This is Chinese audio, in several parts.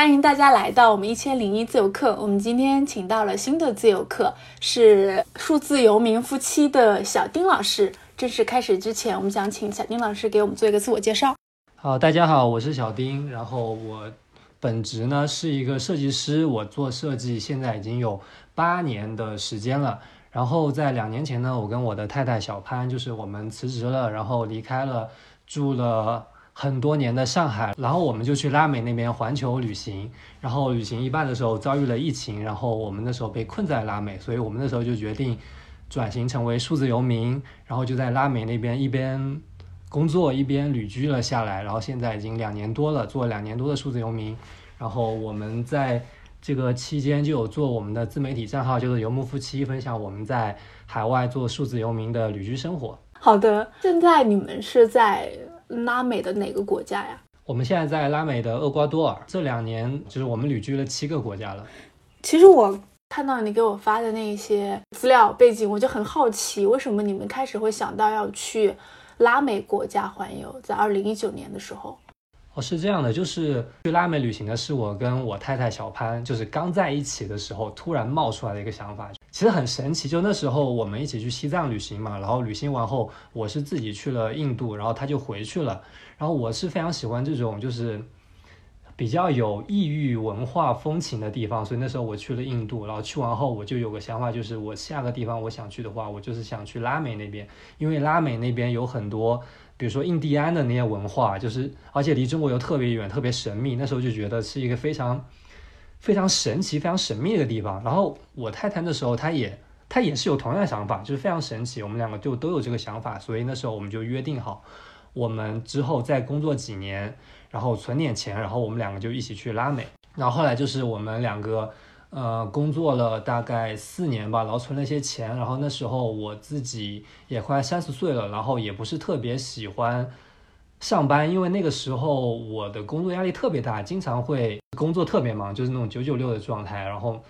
欢迎大家来到我们一千零一自由课。我们今天请到了新的自由课，是数字游民夫妻的小丁老师。正式开始之前，我们想请小丁老师给我们做一个自我介绍。好，大家好，我是小丁。然后我本职呢是一个设计师，我做设计现在已经有八年的时间了。然后在两年前呢，我跟我的太太小潘，就是我们辞职了，然后离开了住了很多年的上海，然后我们就去拉美那边环球旅行。然后旅行一半的时候遭遇了疫情，然后我们那时候被困在拉美，所以我们那时候就决定转型成为数字游民，然后就在拉美那边一边。工作一边旅居了下来，然后现在已经两年多了，做两年多的数字游民。然后我们在这个期间就有做我们的自媒体账号，就是游牧夫妻，分享我们在海外做数字游民的旅居生活。好的，现在你们是在拉美的哪个国家呀？我们现在在拉美的厄瓜多尔，这两年就是我们旅居了七个国家了。其实我看到你给我发的那些资料背景，我就很好奇，为什么你们开始会想到要去？拉美国家环游，在二零一九年的时候，是这样的，就是去拉美旅行的是我跟我太太小潘，就是刚在一起的时候突然冒出来的一个想法，其实很神奇。就那时候我们一起去西藏旅行嘛，然后旅行完后，我是自己去了印度，然后他就回去了，然后我是非常喜欢这种就是。比较有异域文化风情的地方，所以那时候我去了印度，然后去完后我就有个想法，就是我下个地方我想去的话，我就是想去拉美那边，因为拉美那边有很多，比如说印第安的那些文化，就是而且离中国又特别远，特别神秘，那时候就觉得是一个非常非常神奇、非常神秘的地方。然后我太太那时候她也她也是有同样的想法，就是非常神奇，我们两个就都有这个想法，所以那时候我们就约定好，我们之后再工作几年。然后存点钱，然后我们两个就一起去拉美。然后后来就是我们两个，呃，工作了大概四年吧，然后存了一些钱。然后那时候我自己也快三十岁了，然后也不是特别喜欢上班，因为那个时候我的工作压力特别大，经常会工作特别忙，就是那种九九六的状态。然后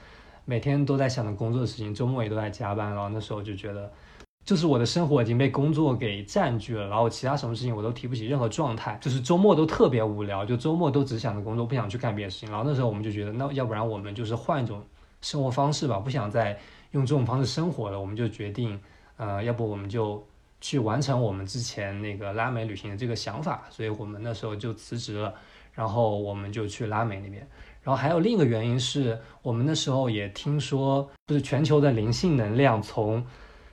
每天都在想着工作的事情，周末也都在加班。然后那时候就觉得。就是我的生活已经被工作给占据了，然后其他什么事情我都提不起任何状态，就是周末都特别无聊，就周末都只想着工作，不想去干别的事情。然后那时候我们就觉得，那要不然我们就是换一种生活方式吧，不想再用这种方式生活了。我们就决定，呃，要不我们就去完成我们之前那个拉美旅行的这个想法。所以我们那时候就辞职了，然后我们就去拉美那边。然后还有另一个原因是我们那时候也听说，就是全球的灵性能量从。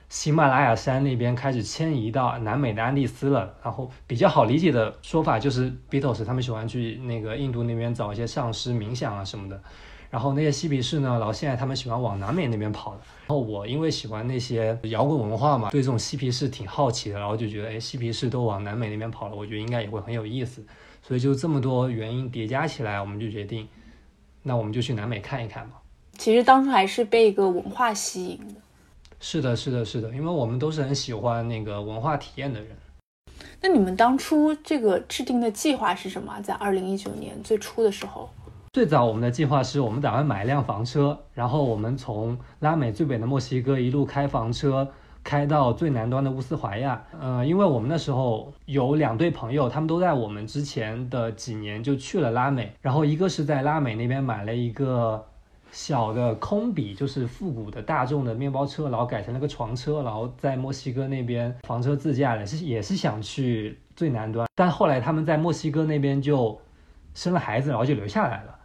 喜马拉雅山那边开始迁移到南美的安第斯了，然后比较好理解的说法就是 Beatles 他们喜欢去那个印度那边找一些上师冥想啊什么的，然后那些嬉皮士呢，然后现在他们喜欢往南美那边跑的。然后我因为喜欢那些摇滚文化嘛，对这种嬉皮士挺好奇的，然后就觉得哎，嬉皮士都往南美那边跑了，我觉得应该也会很有意思。所以就这么多原因叠加起来，我们就决定，那我们就去南美看一看吧。其实当初还是被一个文化吸引的。是的，是的，是的，因为我们都是很喜欢那个文化体验的人。那你们当初这个制定的计划是什么？在二零一九年最初的时候，最早我们的计划是我们打算买一辆房车，然后我们从拉美最北的墨西哥一路开房车开到最南端的乌斯怀亚。呃，因为我们那时候有两对朋友，他们都在我们之前的几年就去了拉美，然后一个是在拉美那边买了一个。小的空比就是复古的大众的面包车，然后改成了个床车，然后在墨西哥那边房车自驾的，是也是想去最南端，但后来他们在墨西哥那边就生了孩子，然后就留下来了。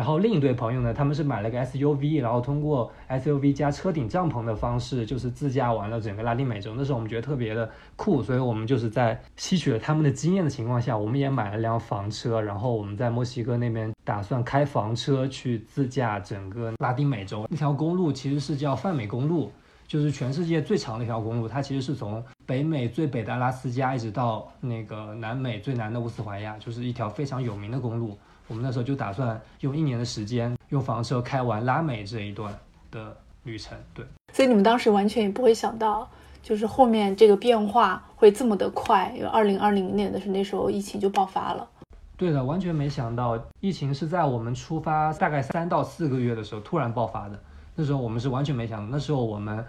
然后另一对朋友呢，他们是买了个 SUV，然后通过 SUV 加车顶帐篷的方式，就是自驾完了整个拉丁美洲。那时候我们觉得特别的酷，所以我们就是在吸取了他们的经验的情况下，我们也买了辆房车，然后我们在墨西哥那边打算开房车去自驾整个拉丁美洲。那条公路其实是叫泛美公路，就是全世界最长的一条公路，它其实是从北美最北的阿拉斯加一直到那个南美最南的乌斯怀亚，就是一条非常有名的公路。我们那时候就打算用一年的时间用房车开完拉美这一段的旅程，对。所以你们当时完全也不会想到，就是后面这个变化会这么的快。因为二零二零年的是那时候疫情就爆发了。对的，完全没想到疫情是在我们出发大概三到四个月的时候突然爆发的。那时候我们是完全没想到，那时候我们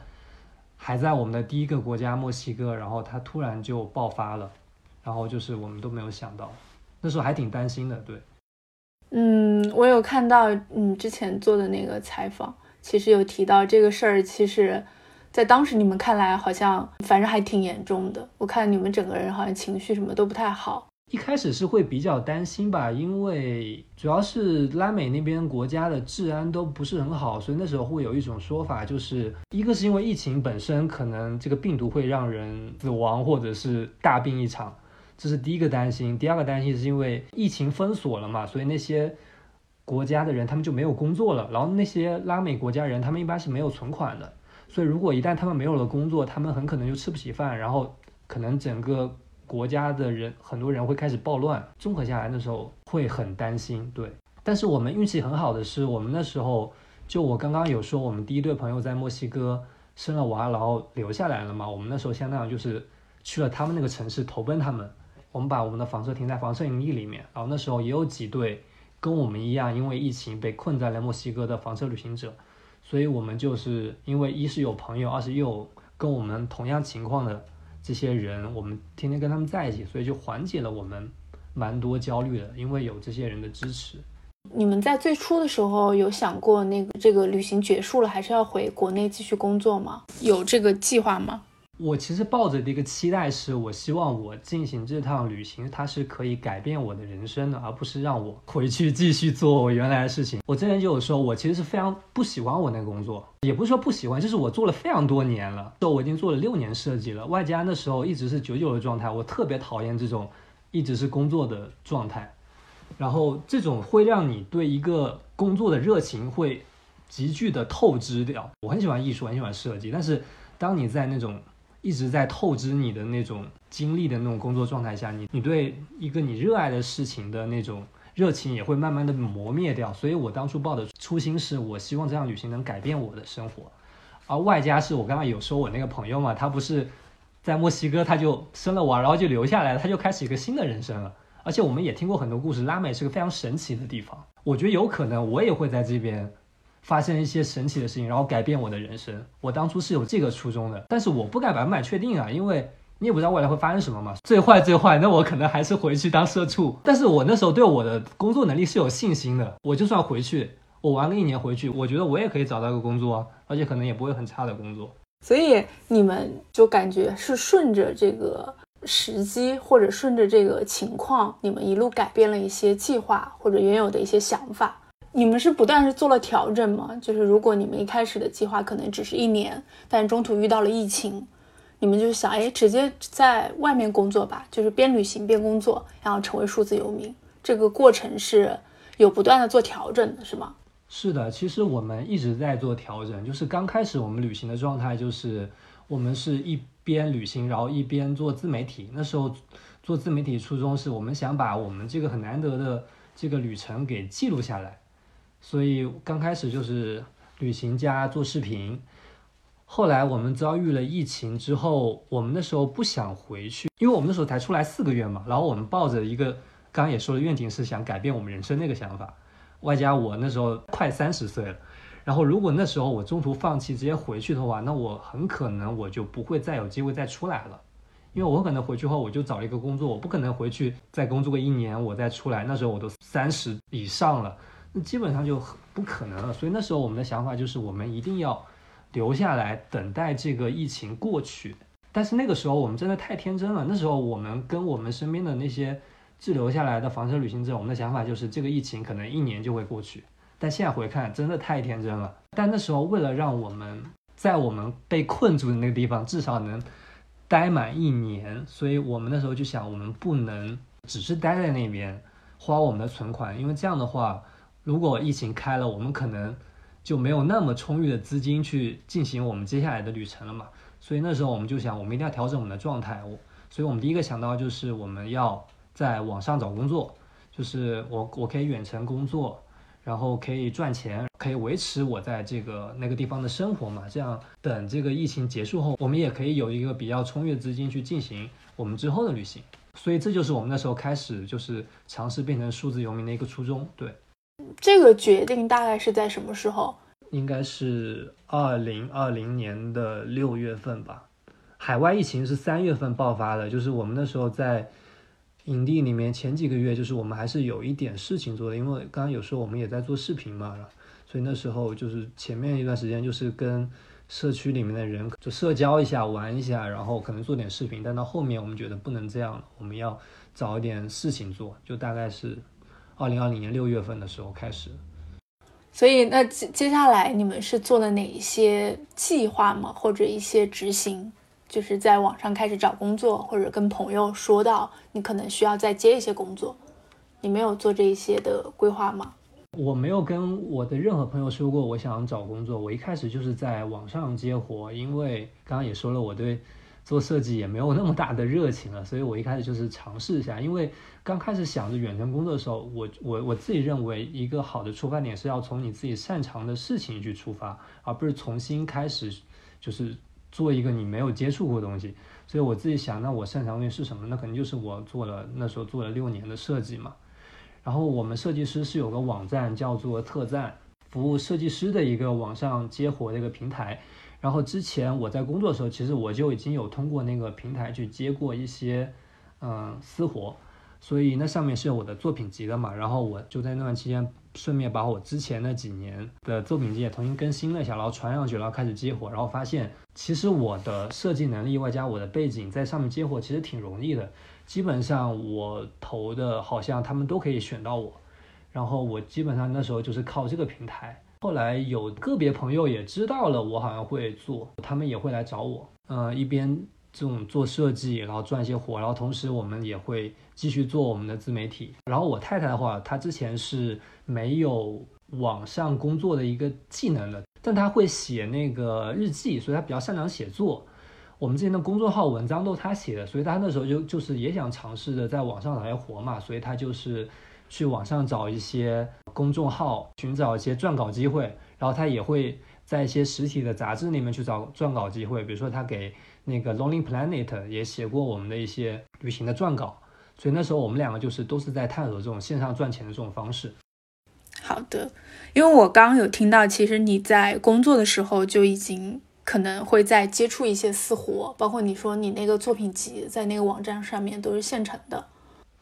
还在我们的第一个国家墨西哥，然后它突然就爆发了，然后就是我们都没有想到，那时候还挺担心的，对。嗯，我有看到你之前做的那个采访，其实有提到这个事儿，其实，在当时你们看来好像反正还挺严重的。我看你们整个人好像情绪什么都不太好。一开始是会比较担心吧，因为主要是拉美那边国家的治安都不是很好，所以那时候会有一种说法，就是一个是因为疫情本身可能这个病毒会让人死亡或者是大病一场，这是第一个担心。第二个担心是因为疫情封锁了嘛，所以那些国家的人他们就没有工作了，然后那些拉美国家人他们一般是没有存款的，所以如果一旦他们没有了工作，他们很可能就吃不起饭，然后可能整个。国家的人很多人会开始暴乱，综合下来的时候会很担心。对，但是我们运气很好的是，我们那时候就我刚刚有说，我们第一对朋友在墨西哥生了娃，然后留下来了嘛。我们那时候相当于就是去了他们那个城市投奔他们，我们把我们的房车停在房车营地里面。然后那时候也有几对跟我们一样，因为疫情被困在了墨西哥的房车旅行者，所以我们就是因为一是有朋友，二是又跟我们同样情况的。这些人，我们天天跟他们在一起，所以就缓解了我们蛮多焦虑的，因为有这些人的支持。你们在最初的时候有想过那个这个旅行结束了，还是要回国内继续工作吗？有这个计划吗？我其实抱着的一个期待是，我希望我进行这趟旅行，它是可以改变我的人生的，而不是让我回去继续做我原来的事情。我之前就有说，我其实是非常不喜欢我那个工作，也不是说不喜欢，就是我做了非常多年了，就我已经做了六年设计了，外加那时候一直是九九的状态，我特别讨厌这种一直是工作的状态，然后这种会让你对一个工作的热情会急剧的透支掉。我很喜欢艺术，很喜欢设计，但是当你在那种一直在透支你的那种精力的那种工作状态下，你你对一个你热爱的事情的那种热情也会慢慢的磨灭掉。所以我当初抱的初心是我希望这样旅行能改变我的生活，而外加是我刚刚有说我那个朋友嘛，他不是在墨西哥他就生了娃，然后就留下来了，他就开始一个新的人生了。而且我们也听过很多故事，拉美是个非常神奇的地方，我觉得有可能我也会在这边。发生一些神奇的事情，然后改变我的人生。我当初是有这个初衷的，但是我不敢百分百确定啊，因为你也不知道未来会发生什么嘛。最坏最坏，那我可能还是回去当社畜。但是我那时候对我的工作能力是有信心的。我就算回去，我玩个一年回去，我觉得我也可以找到个工作，而且可能也不会很差的工作。所以你们就感觉是顺着这个时机，或者顺着这个情况，你们一路改变了一些计划或者原有的一些想法。你们是不断是做了调整吗？就是如果你们一开始的计划可能只是一年，但中途遇到了疫情，你们就想，哎，直接在外面工作吧，就是边旅行边工作，然后成为数字游民。这个过程是有不断的做调整的，是吗？是的，其实我们一直在做调整。就是刚开始我们旅行的状态，就是我们是一边旅行，然后一边做自媒体。那时候做自媒体初衷是我们想把我们这个很难得的这个旅程给记录下来。所以刚开始就是旅行加做视频，后来我们遭遇了疫情之后，我们那时候不想回去，因为我们那时候才出来四个月嘛。然后我们抱着一个刚刚也说了愿景是想改变我们人生那个想法，外加我那时候快三十岁了，然后如果那时候我中途放弃直接回去的话，那我很可能我就不会再有机会再出来了，因为我可能回去后我就找了一个工作，我不可能回去再工作个一年我再出来，那时候我都三十以上了。那基本上就不可能了，所以那时候我们的想法就是，我们一定要留下来等待这个疫情过去。但是那个时候我们真的太天真了，那时候我们跟我们身边的那些滞留下来的房车旅行者，我们的想法就是这个疫情可能一年就会过去。但现在回看，真的太天真了。但那时候为了让我们在我们被困住的那个地方至少能待满一年，所以我们那时候就想，我们不能只是待在那边花我们的存款，因为这样的话。如果疫情开了，我们可能就没有那么充裕的资金去进行我们接下来的旅程了嘛。所以那时候我们就想，我们一定要调整我们的状态。我，所以我们第一个想到就是我们要在网上找工作，就是我我可以远程工作，然后可以赚钱，可以维持我在这个那个地方的生活嘛。这样等这个疫情结束后，我们也可以有一个比较充裕的资金去进行我们之后的旅行。所以这就是我们那时候开始就是尝试变成数字游民的一个初衷。对。这个决定大概是在什么时候？应该是二零二零年的六月份吧。海外疫情是三月份爆发的，就是我们那时候在营地里面前几个月，就是我们还是有一点事情做的，因为刚刚有时候我们也在做视频嘛，所以那时候就是前面一段时间就是跟社区里面的人就社交一下、玩一下，然后可能做点视频。但到后面我们觉得不能这样了，我们要找一点事情做，就大概是二零二零年六月份的时候开始。所以那接接下来你们是做了哪一些计划吗？或者一些执行？就是在网上开始找工作，或者跟朋友说到你可能需要再接一些工作，你没有做这一些的规划吗？我没有跟我的任何朋友说过我想找工作。我一开始就是在网上接活，因为刚刚也说了，我对做设计也没有那么大的热情了，所以我一开始就是尝试一下。因为刚开始想着远程工作的时候，我我我自己认为一个好的出发点是要从你自己擅长的事情去出发，而不是重新开始就是。做一个你没有接触过的东西，所以我自己想，那我擅长的是什么？那肯定就是我做了那时候做了六年的设计嘛。然后我们设计师是有个网站叫做特赞，服务设计师的一个网上接活的一个平台。然后之前我在工作的时候，其实我就已经有通过那个平台去接过一些嗯私活，所以那上面是有我的作品集的嘛。然后我就在那段期间。顺便把我之前那几年的作品集也重新更新了一下，然后传上去，然后开始接活，然后发现其实我的设计能力外加我的背景在上面接活其实挺容易的，基本上我投的好像他们都可以选到我，然后我基本上那时候就是靠这个平台，后来有个别朋友也知道了我好像会做，他们也会来找我，嗯，一边。这种做设计，然后赚一些活，然后同时我们也会继续做我们的自媒体。然后我太太的话，她之前是没有网上工作的一个技能的，但她会写那个日记，所以她比较擅长写作。我们之前的公众号文章都是她写的，所以她那时候就就是也想尝试着在网上找些活嘛，所以她就是去网上找一些公众号，寻找一些撰稿机会，然后他也会在一些实体的杂志里面去找撰稿机会，比如说他给。那个 Lonely Planet 也写过我们的一些旅行的撰稿，所以那时候我们两个就是都是在探索这种线上赚钱的这种方式。好的，因为我刚刚有听到，其实你在工作的时候就已经可能会在接触一些私活，包括你说你那个作品集在那个网站上面都是现成的。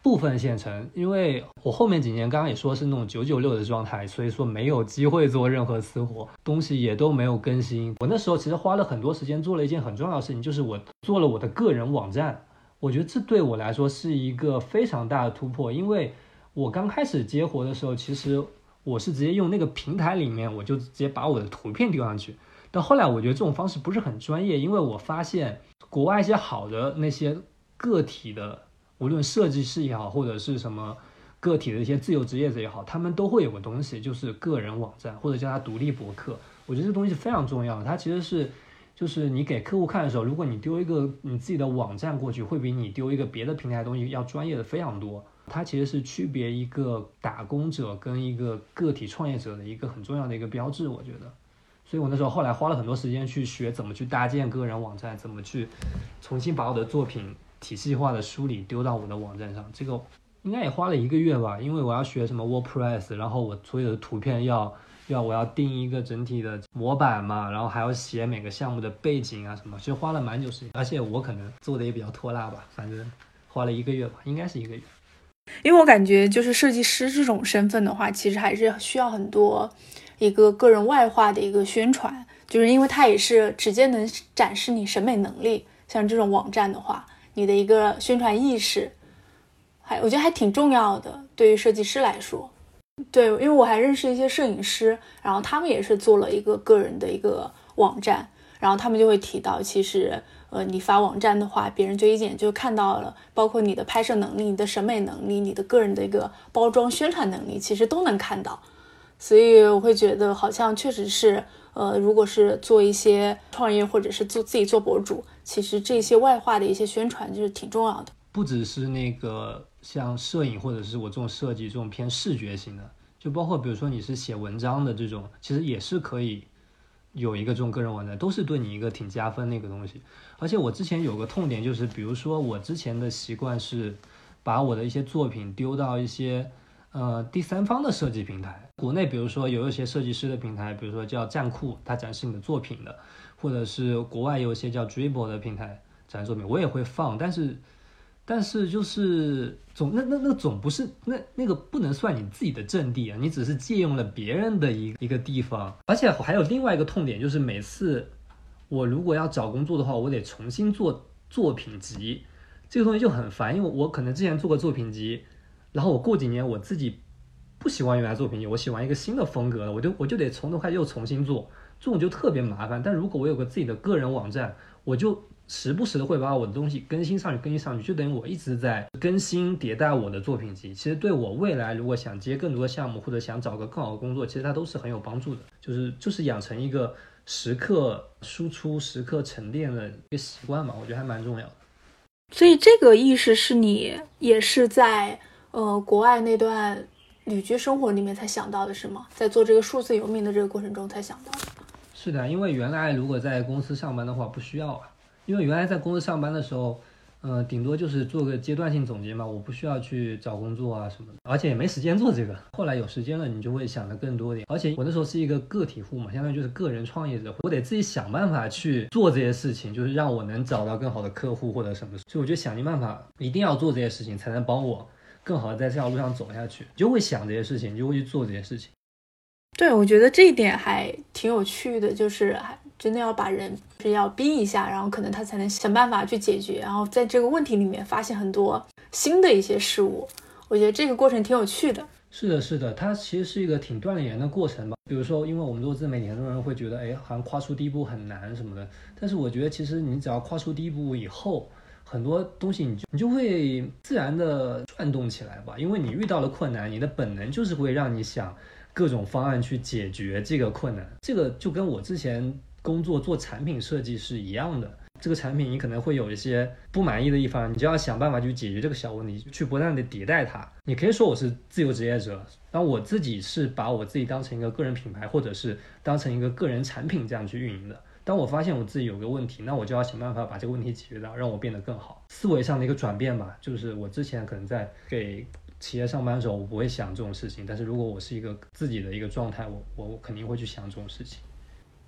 部分县城，因为我后面几年刚刚也说是那种九九六的状态，所以说没有机会做任何私活，东西也都没有更新。我那时候其实花了很多时间做了一件很重要的事情，就是我做了我的个人网站。我觉得这对我来说是一个非常大的突破，因为我刚开始接活的时候，其实我是直接用那个平台里面，我就直接把我的图片丢上去。但后来我觉得这种方式不是很专业，因为我发现国外一些好的那些个体的。无论设计师也好，或者是什么个体的一些自由职业者也好，他们都会有个东西，就是个人网站或者叫它独立博客。我觉得这东西非常重要。它其实是，就是你给客户看的时候，如果你丢一个你自己的网站过去，会比你丢一个别的平台的东西要专业的非常多。它其实是区别一个打工者跟一个个体创业者的一个很重要的一个标志。我觉得，所以我那时候后来花了很多时间去学怎么去搭建个人网站，怎么去重新把我的作品。体系化的梳理丢到我的网站上，这个应该也花了一个月吧，因为我要学什么 WordPress，然后我所有的图片要要我要定一个整体的模板嘛，然后还要写每个项目的背景啊什么，其实花了蛮久时间，而且我可能做的也比较拖拉吧，反正花了一个月吧，应该是一个月。因为我感觉就是设计师这种身份的话，其实还是需要很多一个个人外化的一个宣传，就是因为它也是直接能展示你审美能力，像这种网站的话。你的一个宣传意识，还我觉得还挺重要的。对于设计师来说，对，因为我还认识一些摄影师，然后他们也是做了一个个人的一个网站，然后他们就会提到，其实，呃，你发网站的话，别人就一眼就看到了，包括你的拍摄能力、你的审美能力、你的个人的一个包装宣传能力，其实都能看到。所以我会觉得，好像确实是。呃，如果是做一些创业，或者是做自己做博主，其实这些外化的一些宣传就是挺重要的。不只是那个像摄影，或者是我这种设计这种偏视觉型的，就包括比如说你是写文章的这种，其实也是可以有一个这种个人网站，都是对你一个挺加分的一个东西。而且我之前有个痛点就是，比如说我之前的习惯是把我的一些作品丢到一些。呃，第三方的设计平台，国内比如说有一些设计师的平台，比如说叫站酷，它展示你的作品的，或者是国外有一些叫 Dribble 的平台展示作品，我也会放，但是但是就是总那那那总不是那那个不能算你自己的阵地啊，你只是借用了别人的一一个地方，而且还有另外一个痛点，就是每次我如果要找工作的话，我得重新做作品集，这个东西就很烦，因为我可能之前做过作品集，然后我过几年我自己不喜欢原来作品集，我喜欢一个新的风格了，我就我就得从头开始又重新做，这种就特别麻烦。但如果我有个自己的个人网站，我就。时不时的会把我的东西更新上去，更新上去，就等于我一直在更新迭代我的作品集。其实对我未来如果想接更多的项目，或者想找个更好的工作，其实它都是很有帮助的。就是就是养成一个时刻输出、时刻沉淀的一个习惯嘛，我觉得还蛮重要的。所以这个意识是你也是在呃国外那段旅居生活里面才想到的，是吗？在做这个数字游民的这个过程中才想到的。是的，因为原来如果在公司上班的话，不需要啊。因为原来在公司上班的时候，嗯，顶多就是做个阶段性总结嘛，我不需要去找工作啊什么的，而且也没时间做这个。后来有时间了，你就会想的更多点。而且我那时候是一个个体户嘛，相当于就是个人创业者，我得自己想办法去做这些事情，就是让我能找到更好的客户或者什么。所以我就想尽办法，一定要做这些事情，才能帮我更好的在这条路上走下去。就会想这些事情，就会去做这些事情。对，我觉得这一点还挺有趣的，就是还真的要把人是要逼一下，然后可能他才能想办法去解决，然后在这个问题里面发现很多新的一些事物。我觉得这个过程挺有趣的。是的，是的，它其实是一个挺锻炼人的过程吧。比如说，因为我们做自媒体，很多人会觉得，哎，好像跨出第一步很难什么的。但是我觉得，其实你只要跨出第一步以后，很多东西你就你就会自然的转动起来吧。因为你遇到了困难，你的本能就是会让你想。各种方案去解决这个困难，这个就跟我之前工作做产品设计是一样的。这个产品你可能会有一些不满意的地方，你就要想办法去解决这个小问题，去不断的迭代它。你可以说我是自由职业者，但我自己是把我自己当成一个个人品牌，或者是当成一个个人产品这样去运营的。当我发现我自己有个问题，那我就要想办法把这个问题解决掉，让我变得更好。思维上的一个转变吧，就是我之前可能在给。企业上班的时候，我不会想这种事情。但是如果我是一个自己的一个状态，我我我肯定会去想这种事情。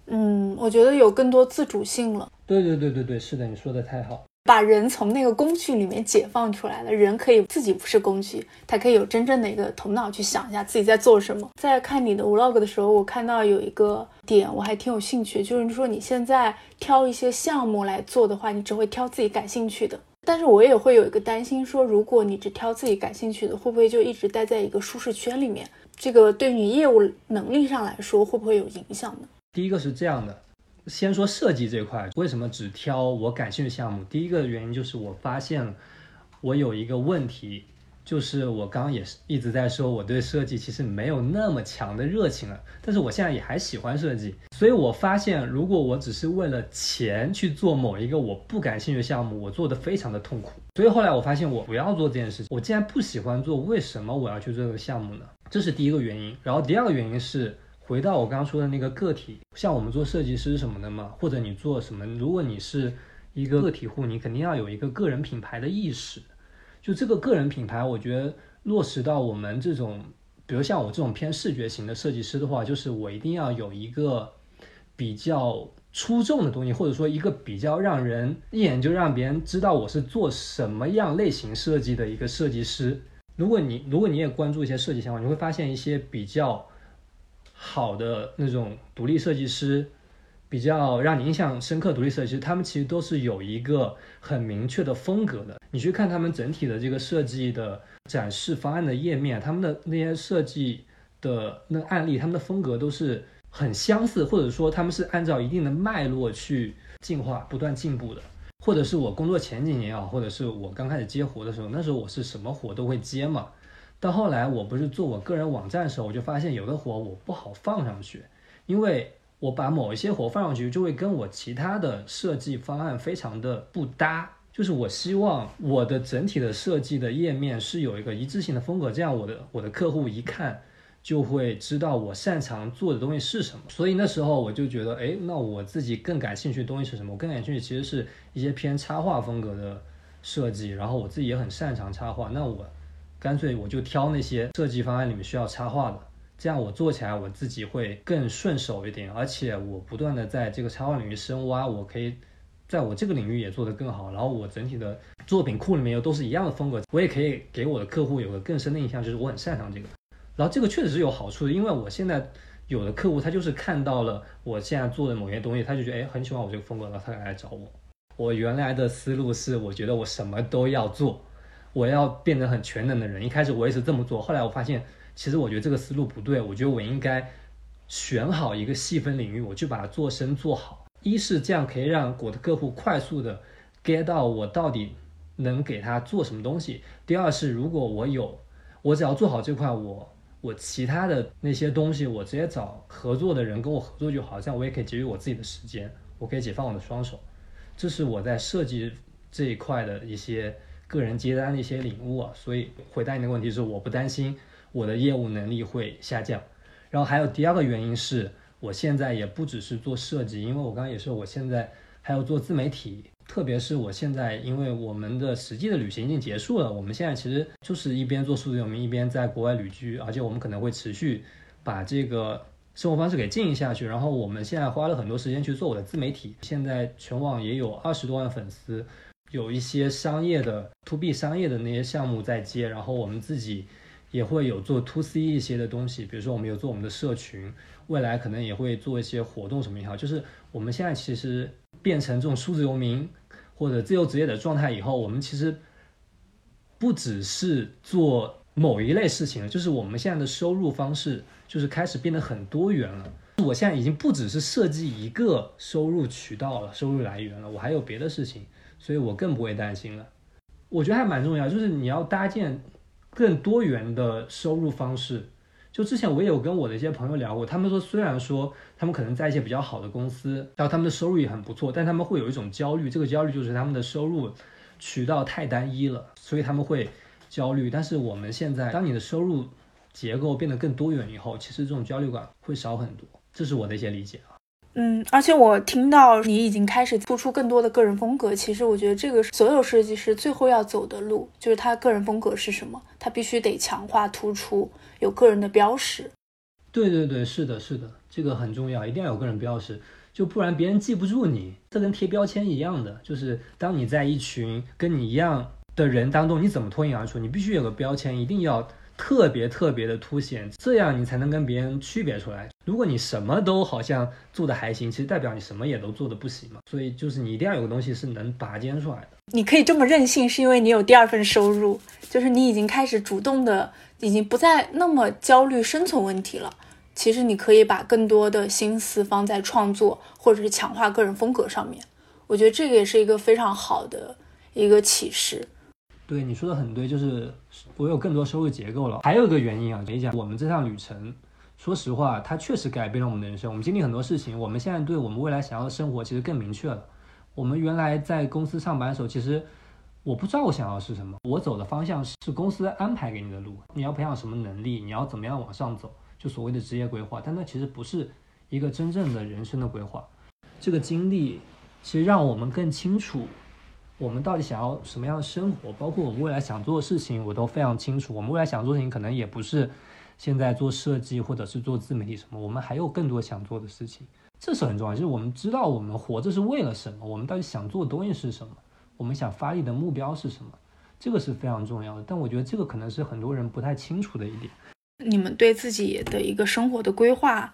嗯，我觉得有更多自主性了。对对对对对，是的，你说的太好。把人从那个工具里面解放出来了，人可以自己不是工具，他可以有真正的一个头脑去想一下自己在做什么。在看你的 vlog 的时候，我看到有一个点，我还挺有兴趣，就是说你现在挑一些项目来做的话，你只会挑自己感兴趣的。但是我也会有一个担心，说如果你只挑自己感兴趣的，会不会就一直待在一个舒适圈里面？这个对你业务能力上来说，会不会有影响呢？第一个是这样的，先说设计这块，为什么只挑我感兴趣的项目？第一个原因就是我发现我有一个问题。就是我刚刚也是一直在说，我对设计其实没有那么强的热情了，但是我现在也还喜欢设计，所以我发现，如果我只是为了钱去做某一个我不感兴趣的项目，我做的非常的痛苦。所以后来我发现，我不要做这件事情。我既然不喜欢做，为什么我要去做这个项目呢？这是第一个原因。然后第二个原因是，回到我刚刚说的那个个体，像我们做设计师什么的嘛，或者你做什么，如果你是一个个体户，你肯定要有一个个人品牌的意识。就这个个人品牌，我觉得落实到我们这种，比如像我这种偏视觉型的设计师的话，就是我一定要有一个比较出众的东西，或者说一个比较让人一眼就让别人知道我是做什么样类型设计的一个设计师。如果你如果你也关注一些设计相关，你会发现一些比较好的那种独立设计师。比较让你印象深刻独立设计师，他们其实都是有一个很明确的风格的。你去看他们整体的这个设计的展示方案的页面，他们的那些设计的那案例，他们的风格都是很相似，或者说他们是按照一定的脉络去进化、不断进步的。或者是我工作前几年啊，或者是我刚开始接活的时候，那时候我是什么活都会接嘛。到后来我不是做我个人网站的时候，我就发现有的活我不好放上去，因为。我把某一些活放上去，就会跟我其他的设计方案非常的不搭。就是我希望我的整体的设计的页面是有一个一致性的风格，这样我的我的客户一看就会知道我擅长做的东西是什么。所以那时候我就觉得，哎，那我自己更感兴趣的东西是什么？我更感兴趣其实是一些偏插画风格的设计，然后我自己也很擅长插画，那我干脆我就挑那些设计方案里面需要插画的。这样我做起来我自己会更顺手一点，而且我不断的在这个插画领域深挖，我可以在我这个领域也做得更好，然后我整体的作品库里面又都是一样的风格，我也可以给我的客户有个更深的印象，就是我很擅长这个。然后这个确实是有好处的，因为我现在有的客户他就是看到了我现在做的某些东西，他就觉得哎很喜欢我这个风格，然后他来找我。我原来的思路是，我觉得我什么都要做，我要变得很全能的人。一开始我也是这么做，后来我发现，其实我觉得这个思路不对，我觉得我应该选好一个细分领域，我就把它做深做好。一是这样可以让我的客户快速的 get 到我到底能给他做什么东西。第二是，如果我有，我只要做好这块，我我其他的那些东西，我直接找合作的人跟我合作就好，这样我也可以节约我自己的时间，我可以解放我的双手。这是我在设计这一块的一些个人接单的一些领悟啊。所以回答你的问题是，我不担心我的业务能力会下降。然后还有第二个原因是。我现在也不只是做设计，因为我刚刚也说，我现在还要做自媒体，特别是我现在，因为我们的实际的旅行已经结束了，我们现在其实就是一边做数字游民，一边在国外旅居，而且我们可能会持续把这个生活方式给经营下去。然后我们现在花了很多时间去做我的自媒体，现在全网也有二十多万粉丝，有一些商业的 to B 商业的那些项目在接，然后我们自己也会有做 to C 一些的东西，比如说我们有做我们的社群。未来可能也会做一些活动什么也好，就是我们现在其实变成这种数字游民或者自由职业的状态以后，我们其实不只是做某一类事情了，就是我们现在的收入方式就是开始变得很多元了。我现在已经不只是设计一个收入渠道了，收入来源了，我还有别的事情，所以我更不会担心了。我觉得还蛮重要，就是你要搭建更多元的收入方式。就之前我也有跟我的一些朋友聊过，他们说虽然说他们可能在一些比较好的公司，然后他们的收入也很不错，但他们会有一种焦虑，这个焦虑就是他们的收入渠道太单一了，所以他们会焦虑。但是我们现在，当你的收入结构变得更多元以后，其实这种焦虑感会少很多，这是我的一些理解。嗯，而且我听到你已经开始突出更多的个人风格，其实我觉得这个是所有设计师最后要走的路，就是他个人风格是什么，他必须得强化突出，有个人的标识。对对对，是的，是的，这个很重要，一定要有个人标识，就不然别人记不住你。这跟贴标签一样的，就是当你在一群跟你一样的人当中，你怎么脱颖而出？你必须有个标签，一定要。特别特别的凸显，这样你才能跟别人区别出来。如果你什么都好像做的还行，其实代表你什么也都做的不行嘛。所以就是你一定要有个东西是能拔尖出来的。你可以这么任性，是因为你有第二份收入，就是你已经开始主动的，已经不再那么焦虑生存问题了。其实你可以把更多的心思放在创作或者是强化个人风格上面。我觉得这个也是一个非常好的一个启示。对你说的很对，就是我有更多收入结构了。还有一个原因啊，你讲我们这趟旅程，说实话，它确实改变了我们的人生。我们经历很多事情，我们现在对我们未来想要的生活其实更明确了。我们原来在公司上班的时候，其实我不知道我想要是什么，我走的方向是公司安排给你的路。你要培养什么能力，你要怎么样往上走，就所谓的职业规划。但那其实不是一个真正的人生的规划。这个经历其实让我们更清楚。我们到底想要什么样的生活？包括我们未来想做的事情，我都非常清楚。我们未来想做的事情，可能也不是现在做设计或者是做自媒体什么，我们还有更多想做的事情，这是很重要。就是我们知道我们活着是为了什么，我们到底想做的东西是什么，我们想发力的目标是什么，这个是非常重要的。但我觉得这个可能是很多人不太清楚的一点。你们对自己的一个生活的规划。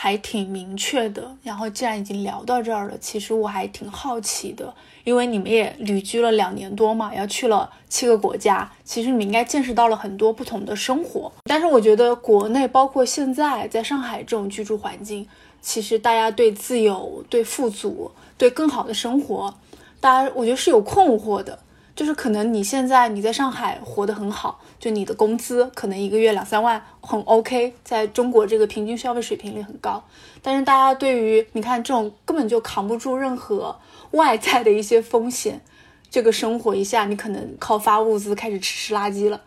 还挺明确的，然后既然已经聊到这儿了，其实我还挺好奇的，因为你们也旅居了两年多嘛，要去了七个国家，其实你们应该见识到了很多不同的生活。但是我觉得国内，包括现在在上海这种居住环境，其实大家对自由、对富足、对更好的生活，大家我觉得是有困惑的。就是可能你现在你在上海活得很好，就你的工资可能一个月两三万很 OK，在中国这个平均消费水平里很高。但是大家对于你看这种根本就扛不住任何外在的一些风险，这个生活一下你可能靠发物资开始吃吃垃圾了。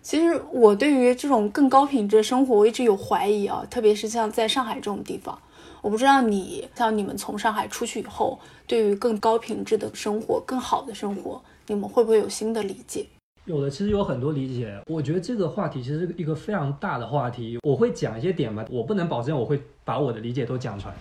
其实我对于这种更高品质的生活我一直有怀疑啊，特别是像在上海这种地方，我不知道你像你们从上海出去以后，对于更高品质的生活、更好的生活。你们会不会有新的理解？有的，其实有很多理解。我觉得这个话题其实是一个非常大的话题。我会讲一些点吧，我不能保证我会把我的理解都讲出来。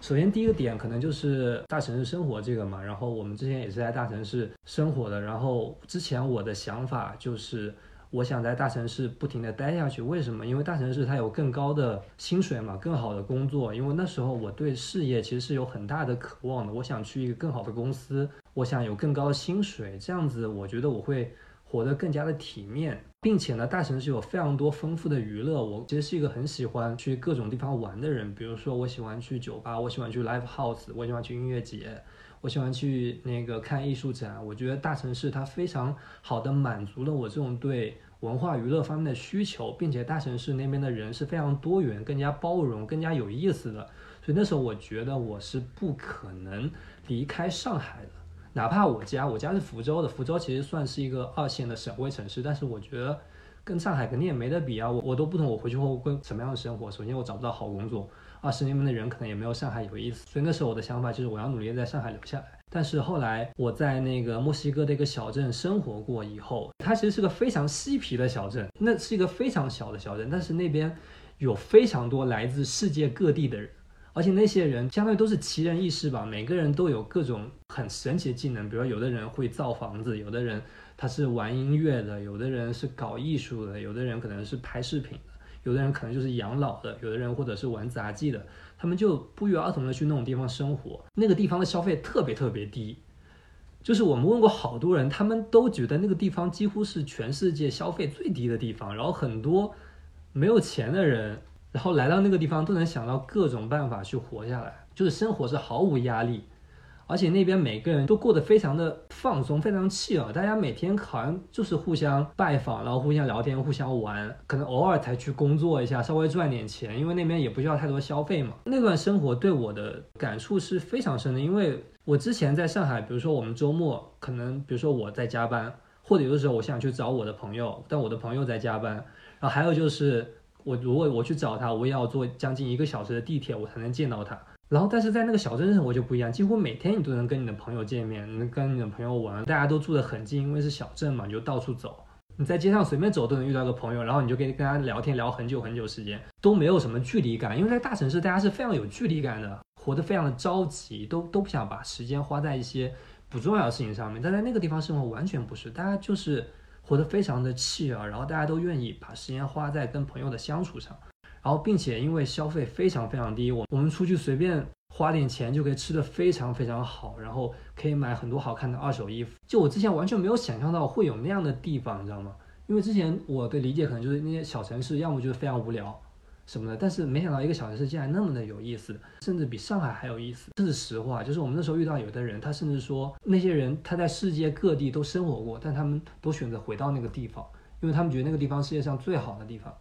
首先第一个点可能就是大城市生活这个嘛，然后我们之前也是在大城市生活的，然后之前我的想法就是我想在大城市不停的待下去，为什么？因为大城市它有更高的薪水嘛，更好的工作，因为那时候我对事业其实是有很大的渴望的，我想去一个更好的公司，我想有更高的薪水，这样子我觉得我会。活得更加的体面，并且呢，大城市有非常多丰富的娱乐。我其实是一个很喜欢去各种地方玩的人，比如说我喜欢去酒吧，我喜欢去 live house，我喜欢去音乐节，我喜欢去那个看艺术展。我觉得大城市它非常好的满足了我这种对文化娱乐方面的需求，并且大城市那边的人是非常多元、更加包容、更加有意思的。所以那时候我觉得我是不可能离开上海的。哪怕我家，我家是福州的，福州其实算是一个二线的省会城市，但是我觉得跟上海肯定也没得比啊。我我都不懂我回去后会什么样的生活。首先我找不到好工作，二十年的人可能也没有上海有意思。所以那时候我的想法就是我要努力在上海留下来。但是后来我在那个墨西哥的一个小镇生活过以后，它其实是个非常嬉皮的小镇，那是一个非常小的小镇，但是那边有非常多来自世界各地的人。而且那些人相当于都是奇人异事吧，每个人都有各种很神奇的技能，比如说有的人会造房子，有的人他是玩音乐的，有的人是搞艺术的，有的人可能是拍视频，有的人可能就是养老的，有的人或者是玩杂技的，他们就不约而同的去那种地方生活。那个地方的消费特别特别低，就是我们问过好多人，他们都觉得那个地方几乎是全世界消费最低的地方，然后很多没有钱的人。然后来到那个地方都能想到各种办法去活下来，就是生活是毫无压力，而且那边每个人都过得非常的放松，非常气啊！大家每天好像就是互相拜访，然后互相聊天，互相玩，可能偶尔才去工作一下，稍微赚点钱，因为那边也不需要太多消费嘛。那段生活对我的感触是非常深的，因为我之前在上海，比如说我们周末可能，比如说我在加班，或者有的时候我想去找我的朋友，但我的朋友在加班，然后还有就是。我如果我去找他，我也要坐将近一个小时的地铁，我才能见到他。然后，但是在那个小镇生活就不一样，几乎每天你都能跟你的朋友见面，能跟你的朋友玩，大家都住得很近，因为是小镇嘛，你就到处走。你在街上随便走都能遇到个朋友，然后你就可以跟他聊天聊很久很久时间，都没有什么距离感。因为在大城市，大家是非常有距离感的，活得非常的着急，都都不想把时间花在一些不重要的事情上面。但在那个地方生活完全不是，大家就是。活得非常的气啊，然后大家都愿意把时间花在跟朋友的相处上，然后并且因为消费非常非常低，我我们出去随便花点钱就可以吃的非常非常好，然后可以买很多好看的二手衣服。就我之前完全没有想象到会有那样的地方，你知道吗？因为之前我的理解可能就是那些小城市，要么就是非常无聊。什么的，但是没想到一个小城市竟然那么的有意思，甚至比上海还有意思。这是实话，就是我们那时候遇到有的人，他甚至说那些人他在世界各地都生活过，但他们都选择回到那个地方，因为他们觉得那个地方世界上最好的地方，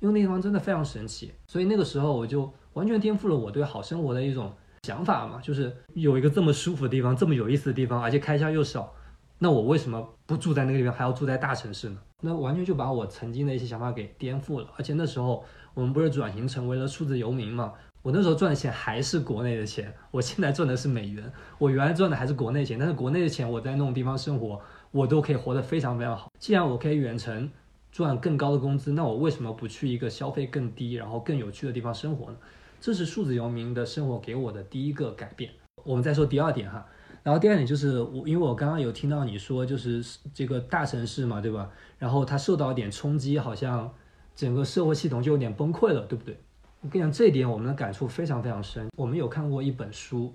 因为那地方真的非常神奇。所以那个时候我就完全颠覆了我对好生活的一种想法嘛，就是有一个这么舒服的地方，这么有意思的地方，而且开销又少，那我为什么不住在那个地方，还要住在大城市呢？那完全就把我曾经的一些想法给颠覆了，而且那时候。我们不是转型成为了数字游民嘛？我那时候赚的钱还是国内的钱，我现在赚的是美元。我原来赚的还是国内钱，但是国内的钱我在那种地方生活，我都可以活得非常非常好。既然我可以远程赚更高的工资，那我为什么不去一个消费更低、然后更有趣的地方生活呢？这是数字游民的生活给我的第一个改变。我们再说第二点哈，然后第二点就是我，因为我刚刚有听到你说就是这个大城市嘛，对吧？然后它受到一点冲击，好像。整个社会系统就有点崩溃了，对不对？我跟你讲，这一点我们的感触非常非常深。我们有看过一本书，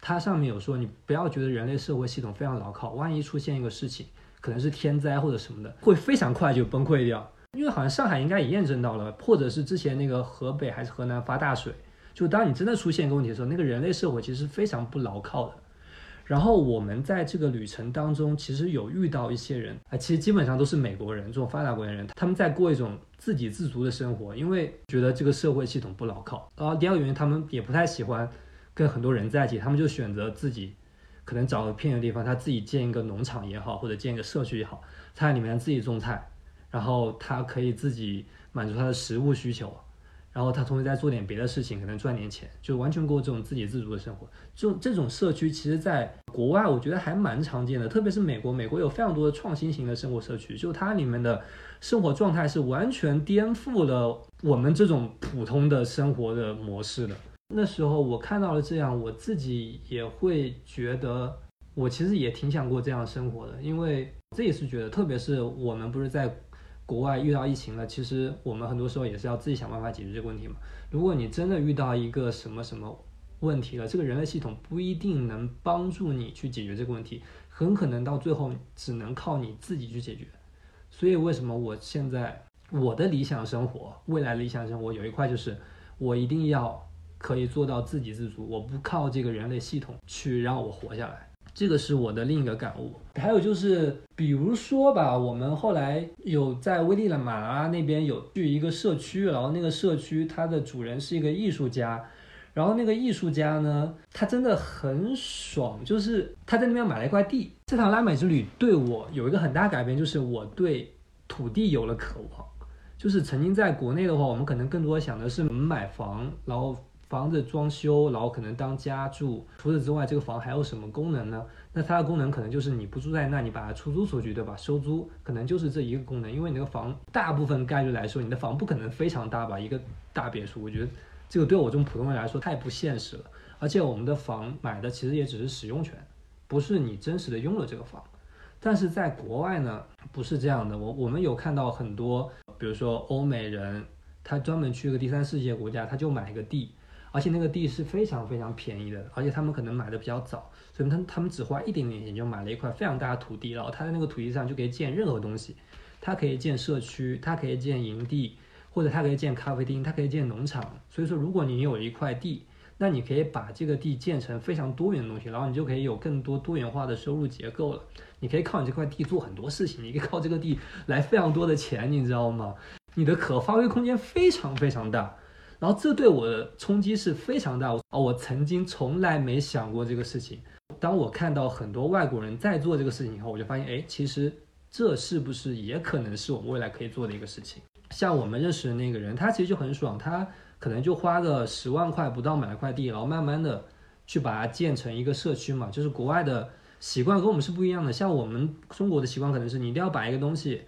它上面有说，你不要觉得人类社会系统非常牢靠，万一出现一个事情，可能是天灾或者什么的，会非常快就崩溃掉。因为好像上海应该也验证到了，或者是之前那个河北还是河南发大水，就当你真的出现一个问题的时候，那个人类社会其实非常不牢靠的。然后我们在这个旅程当中，其实有遇到一些人啊，其实基本上都是美国人，这种发达国家人，他们在过一种自给自足的生活，因为觉得这个社会系统不牢靠。然后第二个原因，他们也不太喜欢跟很多人在一起，他们就选择自己可能找个偏远地方，他自己建一个农场也好，或者建一个社区也好，他在里面自己种菜，然后他可以自己满足他的食物需求。然后他同时在做点别的事情，可能赚点钱，就完全过这种自给自足的生活。就这种社区，其实在国外我觉得还蛮常见的，特别是美国。美国有非常多的创新型的生活社区，就它里面的生活状态是完全颠覆了我们这种普通的生活的模式的。那时候我看到了这样，我自己也会觉得，我其实也挺想过这样生活的，因为这也是觉得，特别是我们不是在国外遇到疫情了，其实我们很多时候也是要自己想办法解决这个问题嘛。如果你真的遇到一个什么什么问题了，这个人类系统不一定能帮助你去解决这个问题，很可能到最后只能靠你自己去解决。所以为什么我现在我的理想生活，未来理想生活有一块就是我一定要可以做到自给自足，我不靠这个人类系统去让我活下来，这个是我的另一个感悟。还有就是，比如说吧，我们后来有在危地马拉那边有去一个社区，然后那个社区它的主人是一个艺术家。然后那个艺术家呢，他真的很爽，就是他在那边买了一块地。这趟拉美之旅对我有一个很大改变，就是我对土地有了渴望。就是曾经在国内的话，我们可能更多想的是买房，然后房子装修，然后可能当家住。除此之外，这个房还有什么功能呢？那它的功能可能就是你不住在那，你把它出租出去，对吧？收租可能就是这一个功能。因为你那个房大部分概率来说，你的房不可能非常大吧？一个大别墅，我觉得。这个对我这种普通人来说太不现实了，而且我们的房买的其实也只是使用权，不是你真实的拥有这个房。但是在国外呢，不是这样的。我我们有看到很多，比如说欧美人，他专门去一个第三世界国家，他就买一个地，而且那个地是非常非常便宜的，而且他们可能买的比较早，所以他他们只花一点点钱就买了一块非常大的土地，然后他在那个土地上就可以建任何东西，他可以建社区，他可以建营地。或者它可以建咖啡厅，它可以建农场。所以说，如果你有一块地，那你可以把这个地建成非常多元的东西，然后你就可以有更多多元化的收入结构了。你可以靠你这块地做很多事情，你可以靠这个地来非常多的钱，你知道吗？你的可发挥空间非常非常大。然后这对我的冲击是非常大。哦，我曾经从来没想过这个事情。当我看到很多外国人在做这个事情以后，我就发现，哎，其实这是不是也可能是我们未来可以做的一个事情？像我们认识的那个人，他其实就很爽，他可能就花个十万块不到买了块地，然后慢慢的去把它建成一个社区嘛。就是国外的习惯跟我们是不一样的，像我们中国的习惯可能是你一定要把一个东西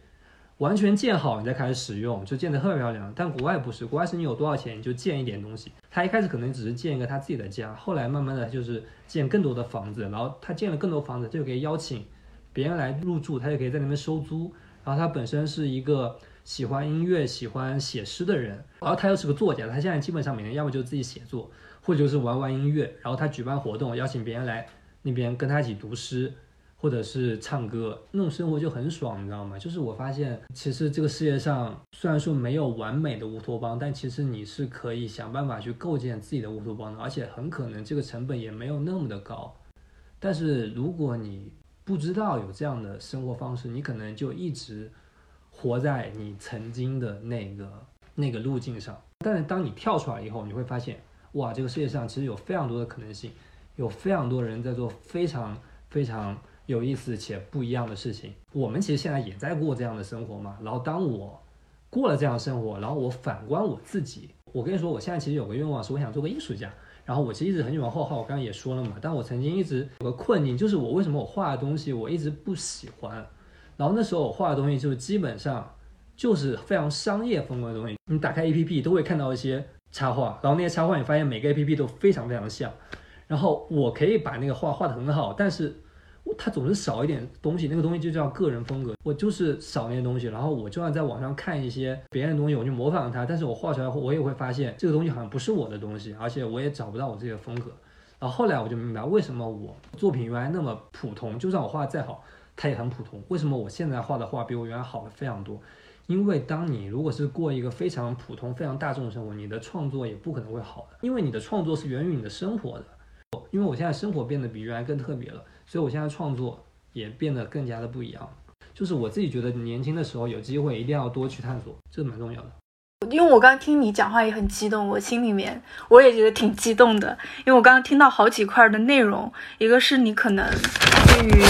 完全建好，你再开始使用，就建得特别漂亮。但国外不是，国外是你有多少钱你就建一点东西。他一开始可能只是建一个他自己的家，后来慢慢的就是建更多的房子，然后他建了更多房子，就可以邀请别人来入住，他就可以在那边收租。然后他本身是一个。喜欢音乐、喜欢写诗的人，然后他又是个作家，他现在基本上每天要么就自己写作，或者就是玩玩音乐。然后他举办活动，邀请别人来那边跟他一起读诗，或者是唱歌，那种生活就很爽，你知道吗？就是我发现，其实这个世界上虽然说没有完美的乌托邦，但其实你是可以想办法去构建自己的乌托邦的，而且很可能这个成本也没有那么的高。但是如果你不知道有这样的生活方式，你可能就一直。活在你曾经的那个那个路径上，但是当你跳出来以后，你会发现，哇，这个世界上其实有非常多的可能性，有非常多人在做非常非常有意思且不一样的事情。我们其实现在也在过这样的生活嘛。然后当我过了这样的生活，然后我反观我自己，我跟你说，我现在其实有个愿望是我想做个艺术家。然后我其实一直很喜欢画画，我刚刚也说了嘛。但我曾经一直有个困境，就是我为什么我画的东西我一直不喜欢。然后那时候我画的东西就是基本上就是非常商业风格的东西。你打开 A P P 都会看到一些插画，然后那些插画你发现每个 A P P 都非常非常像。然后我可以把那个画画的很好，但是他总是少一点东西，那个东西就叫个人风格。我就是少那些东西，然后我就算在网上看一些别人的东西，我就模仿他，但是我画出来后我也会发现这个东西好像不是我的东西，而且我也找不到我自己的风格。然后后来我就明白为什么我作品原来那么普通，就算我画的再好。它也很普通，为什么我现在画的画比我原来好的非常多？因为当你如果是过一个非常普通、非常大众的生活，你的创作也不可能会好的，因为你的创作是源于你的生活的。因为我现在生活变得比原来更特别了，所以我现在创作也变得更加的不一样。就是我自己觉得年轻的时候有机会一定要多去探索，这蛮重要的。因为我刚刚听你讲话也很激动，我心里面我也觉得挺激动的。因为我刚刚听到好几块的内容，一个是你可能对于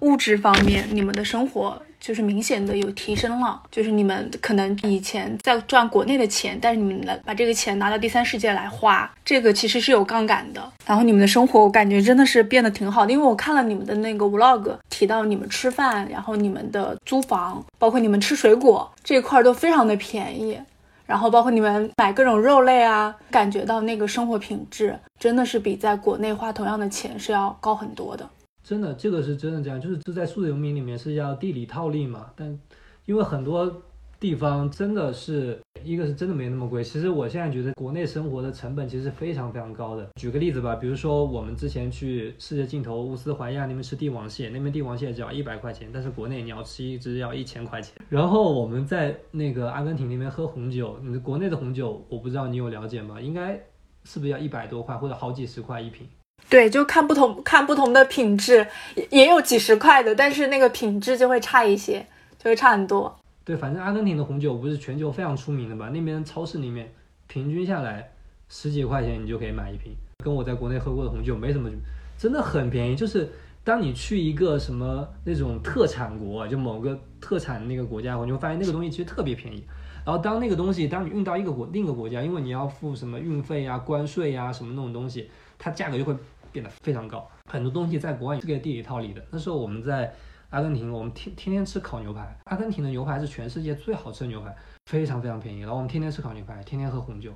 物质方面，你们的生活就是明显的有提升了，就是你们可能以前在赚国内的钱，但是你们能把这个钱拿到第三世界来花，这个其实是有杠杆的。然后你们的生活，我感觉真的是变得挺好的，因为我看了你们的那个 vlog，提到你们吃饭，然后你们的租房，包括你们吃水果这一块都非常的便宜。然后包括你们买各种肉类啊，感觉到那个生活品质真的是比在国内花同样的钱是要高很多的。真的，这个是真的这样，就是就在数字游民里面是要地理套利嘛，但因为很多地方真的是一个是真的没那么贵。其实我现在觉得国内生活的成本其实非常非常高的。举个例子吧，比如说我们之前去世界尽头乌斯怀亚那边吃帝王蟹，那边帝王蟹只要一百块钱，但是国内你要吃一只要一千块钱。然后我们在那个阿根廷那边喝红酒，你国内的红酒我不知道你有了解吗？应该是不是要一百多块或者好几十块一瓶？对，就看不同看不同的品质，也有几十块的，但是那个品质就会差一些，就会差很多。对，反正阿根廷的红酒不是全球非常出名的吧？那边超市里面平均下来十几块钱你就可以买一瓶，跟我在国内喝过的红酒没什么，真的很便宜。就是当你去一个什么那种特产国，就某个特产那个国家，你会发现那个东西其实特别便宜。然后当那个东西当你运到一个国另一个国家，因为你要付什么运费啊、关税呀什么那种东西，它价格就会。变得非常高，很多东西在国外是个地理套利的。那时候我们在阿根廷，我们天天天吃烤牛排，阿根廷的牛排是全世界最好吃的牛排，非常非常便宜。然后我们天天吃烤牛排，天天喝红酒。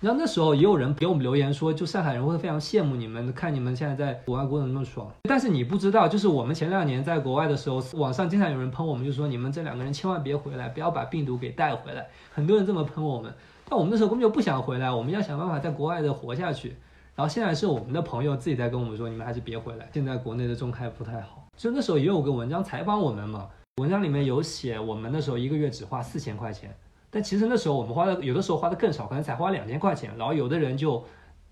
然后那时候也有人给我们留言说，就上海人会非常羡慕你们，看你们现在在国外过得那么爽。但是你不知道，就是我们前两年在国外的时候，网上经常有人喷我们，就说你们这两个人千万别回来，不要把病毒给带回来。很多人这么喷我们，但我们那时候根本就不想回来，我们要想办法在国外的活下去。然后现在是我们的朋友自己在跟我们说，你们还是别回来。现在国内的中开不太好，就那时候也有个文章采访我们嘛，文章里面有写我们那时候一个月只花四千块钱，但其实那时候我们花的有的时候花的更少，可能才花两千块钱。然后有的人就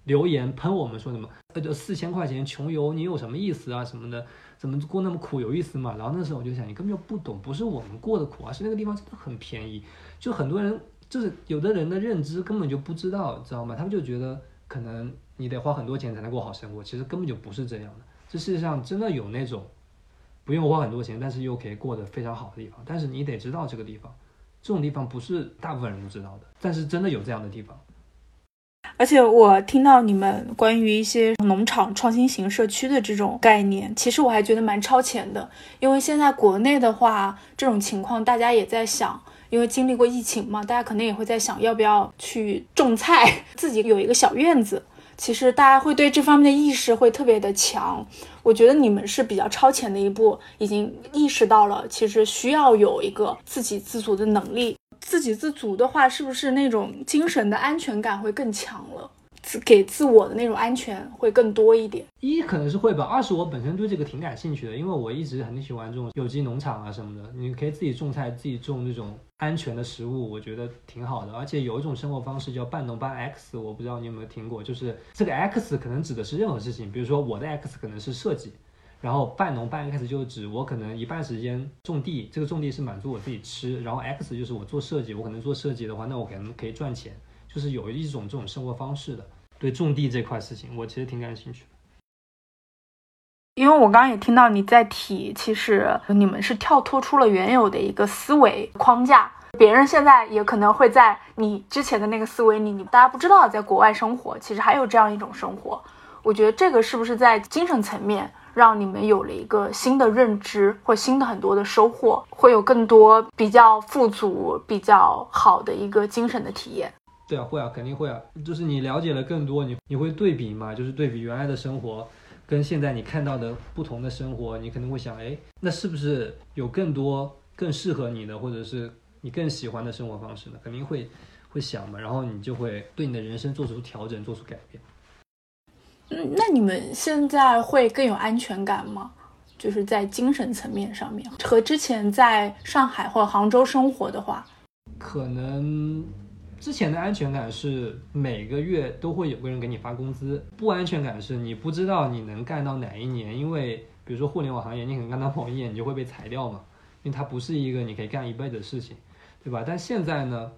留言喷我们说什么，呃，就四千块钱穷游，你有什么意思啊什么的，怎么过那么苦有意思吗？然后那时候我就想，你根本就不懂，不是我们过的苦啊，是那个地方真的很便宜。就很多人就是有的人的认知根本就不知道，知道吗？他们就觉得可能。你得花很多钱才能过好生活，其实根本就不是这样的。这世界上真的有那种不用花很多钱，但是又可以过得非常好的地方。但是你得知道这个地方，这种地方不是大部分人都知道的。但是真的有这样的地方。而且我听到你们关于一些农场创新型社区的这种概念，其实我还觉得蛮超前的。因为现在国内的话，这种情况大家也在想。因为经历过疫情嘛，大家可能也会在想要不要去种菜，自己有一个小院子。其实大家会对这方面的意识会特别的强。我觉得你们是比较超前的一步，已经意识到了，其实需要有一个自给自足的能力。自给自足的话，是不是那种精神的安全感会更强了？给自我的那种安全会更多一点。一可能是会吧，二是我本身对这个挺感兴趣的，因为我一直很喜欢这种有机农场啊什么的。你可以自己种菜，自己种那种安全的食物，我觉得挺好的。而且有一种生活方式叫半农半 X，我不知道你有没有听过，就是这个 X 可能指的是任何事情，比如说我的 X 可能是设计，然后半农半 X 就指我可能一半时间种地，这个种地是满足我自己吃，然后 X 就是我做设计，我可能做设计的话，那我可能可以赚钱，就是有一种这种生活方式的。对种地这块事情，我其实挺感兴趣的，因为我刚刚也听到你在提，其实你们是跳脱出了原有的一个思维框架，别人现在也可能会在你之前的那个思维里，你大家不知道，在国外生活其实还有这样一种生活，我觉得这个是不是在精神层面让你们有了一个新的认知或新的很多的收获，会有更多比较富足、比较好的一个精神的体验。对啊，会啊，肯定会啊。就是你了解了更多，你你会对比嘛？就是对比原来的生活，跟现在你看到的不同的生活，你可能会想，哎，那是不是有更多更适合你的，或者是你更喜欢的生活方式呢？肯定会会想嘛。然后你就会对你的人生做出调整，做出改变。嗯，那你们现在会更有安全感吗？就是在精神层面上面，和之前在上海或者杭州生活的话，可能。之前的安全感是每个月都会有个人给你发工资，不安全感是你不知道你能干到哪一年，因为比如说互联网行业，你可能干到某一年你就会被裁掉嘛，因为它不是一个你可以干一辈子的事情，对吧？但现在呢，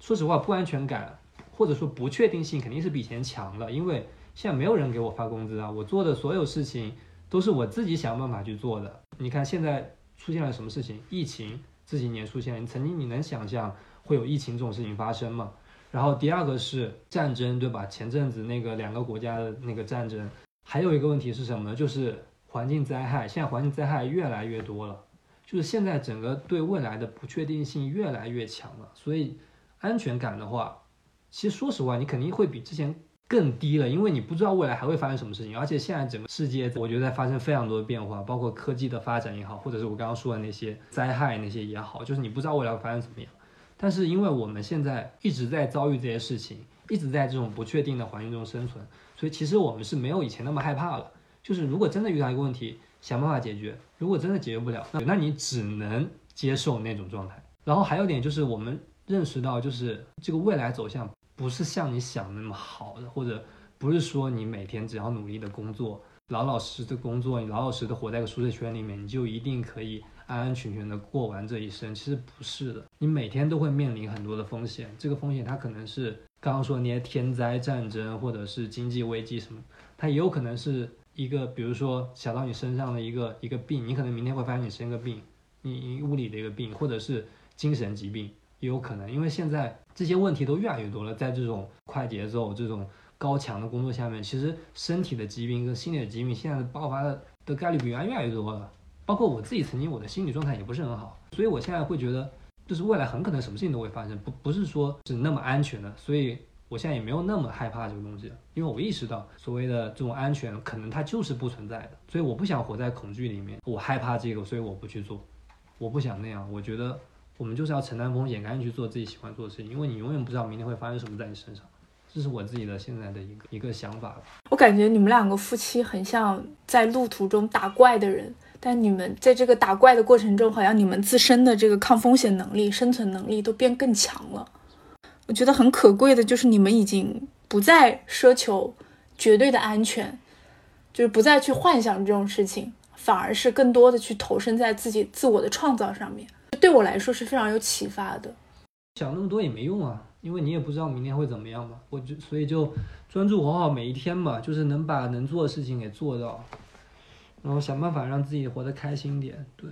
说实话，不安全感或者说不确定性肯定是比以前强了，因为现在没有人给我发工资啊，我做的所有事情都是我自己想办法去做的。你看现在出现了什么事情？疫情这几年出现，你曾经你能想象？会有疫情这种事情发生嘛？然后第二个是战争，对吧？前阵子那个两个国家的那个战争，还有一个问题是什么呢？就是环境灾害。现在环境灾害越来越多了，就是现在整个对未来的不确定性越来越强了。所以安全感的话，其实说实话，你肯定会比之前更低了，因为你不知道未来还会发生什么事情，而且现在整个世界，我觉得在发生非常多的变化，包括科技的发展也好，或者是我刚刚说的那些灾害那些也好，就是你不知道未来会发生怎么样。但是因为我们现在一直在遭遇这些事情，一直在这种不确定的环境中生存，所以其实我们是没有以前那么害怕了。就是如果真的遇到一个问题，想办法解决；如果真的解决不了，那那你只能接受那种状态。然后还有点就是我们认识到，就是这个未来走向不是像你想的那么好的，或者不是说你每天只要努力的工作，老老实实的工作，你老老实实的活在个舒适圈里面，你就一定可以安安全全的过完这一生。其实不是的，你每天都会面临很多的风险。这个风险它可能是刚刚说那些天灾、战争，或者是经济危机什么，它也有可能是一个，比如说小到你身上的一个一个病，你可能明天会发现你生个病，你你物理的一个病，或者是。精神疾病也有可能，因为现在这些问题都越来越多了。在这种快节奏、这种高强的工作下面，其实身体的疾病跟心理的疾病现在爆发的的概率比原来越来越多了。包括我自己曾经，我的心理状态也不是很好，所以我现在会觉得，就是未来很可能什么事情都会发生，不不是说是那么安全的。所以我现在也没有那么害怕这个东西，因为我意识到所谓的这种安全可能它就是不存在的。所以我不想活在恐惧里面，我害怕这个，所以我不去做，我不想那样。我觉得。我们就是要承担风险，赶紧去做自己喜欢做的事情，因为你永远不知道明天会发生什么在你身上。这是我自己的现在的一个一个想法。我感觉你们两个夫妻很像在路途中打怪的人，但你们在这个打怪的过程中，好像你们自身的这个抗风险能力、生存能力都变更强了。我觉得很可贵的就是你们已经不再奢求绝对的安全，就是不再去幻想这种事情，反而是更多的去投身在自己自我的创造上面。对我来说是非常有启发的。想那么多也没用啊，因为你也不知道明天会怎么样嘛。我就所以就专注活好每一天嘛，就是能把能做的事情给做到，然后想办法让自己活得开心点。对，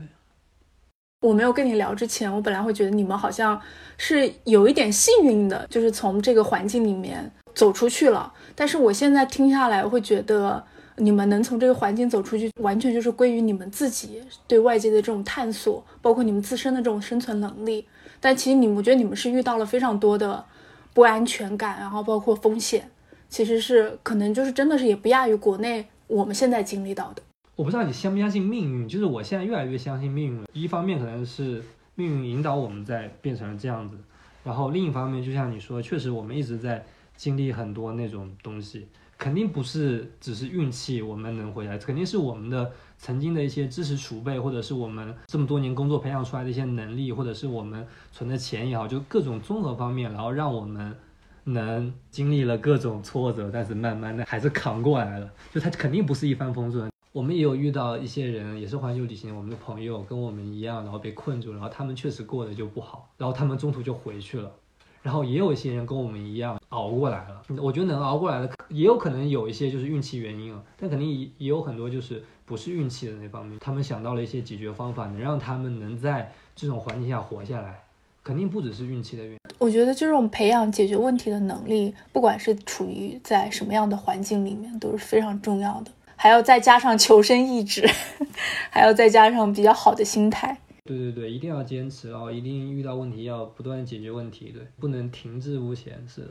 我没有跟你聊之前，我本来会觉得你们好像是有一点幸运的，就是从这个环境里面走出去了。但是我现在听下来，会觉得。你们能从这个环境走出去，完全就是归于你们自己对外界的这种探索，包括你们自身的这种生存能力。但其实你们，我觉得你们是遇到了非常多的不安全感，然后包括风险，其实是可能就是真的是也不亚于国内我们现在经历到的。我不知道你相不相信命运，就是我现在越来越相信命运了。一方面可能是命运引导我们在变成了这样子，然后另一方面就像你说，确实我们一直在经历很多那种东西。肯定不是只是运气，我们能回来，肯定是我们的曾经的一些知识储备，或者是我们这么多年工作培养出来的一些能力，或者是我们存的钱也好，就各种综合方面，然后让我们能经历了各种挫折，但是慢慢的还是扛过来了。就它肯定不是一帆风顺，我们也有遇到一些人，也是环球旅行，我们的朋友跟我们一样，然后被困住，然后他们确实过得就不好，然后他们中途就回去了。然后也有一些人跟我们一样熬过来了，我觉得能熬过来的，也有可能有一些就是运气原因啊，但肯定也也有很多就是不是运气的那方面，他们想到了一些解决方法，能让他们能在这种环境下活下来，肯定不只是运气的原因。我觉得这种培养解决问题的能力，不管是处于在什么样的环境里面，都是非常重要的，还要再加上求生意志，还要再加上比较好的心态。对对对，一定要坚持哦！一定遇到问题要不断解决问题，对，不能停滞不前。是的。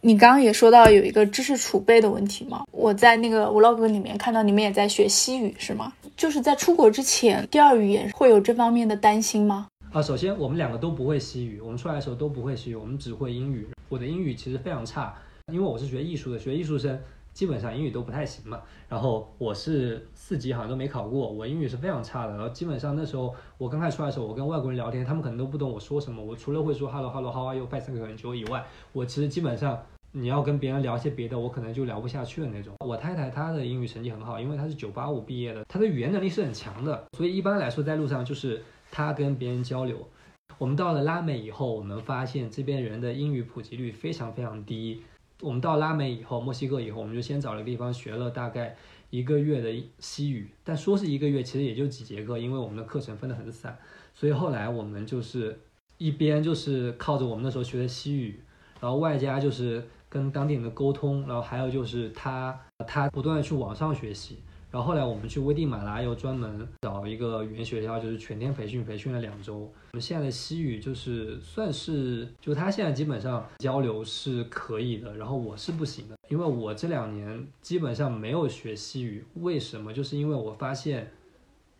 你刚刚也说到有一个知识储备的问题嘛？我在那个 vlog 里面看到你们也在学西语，是吗？就是在出国之前，第二语言会有这方面的担心吗？啊，首先我们两个都不会西语，我们出来的时候都不会西语，我们只会英语。我的英语其实非常差，因为我是学艺术的，学艺术生。基本上英语都不太行嘛，然后我是四级好像都没考过，我英语是非常差的。然后基本上那时候我刚开始出来的时候，我跟外国人聊天，他们可能都不懂我说什么。我除了会说 hello hello how are you fine thank you 以外，我其实基本上你要跟别人聊些别的，我可能就聊不下去的那种。我太太她的英语成绩很好，因为她是九八五毕业的，她的语言能力是很强的，所以一般来说在路上就是她跟别人交流。我们到了拉美以后，我们发现这边人的英语普及率非常非常低。我们到拉美以后，墨西哥以后，我们就先找了个地方学了大概一个月的西语，但说是一个月，其实也就几节课，因为我们的课程分得很散，所以后来我们就是一边就是靠着我们那时候学的西语，然后外加就是跟当地人的沟通，然后还有就是他他不断的去网上学习。然后后来我们去危地马拉又专门找一个语言学校，就是全天培训，培训了两周。我们现在的西语就是算是，就他现在基本上交流是可以的，然后我是不行的，因为我这两年基本上没有学西语。为什么？就是因为我发现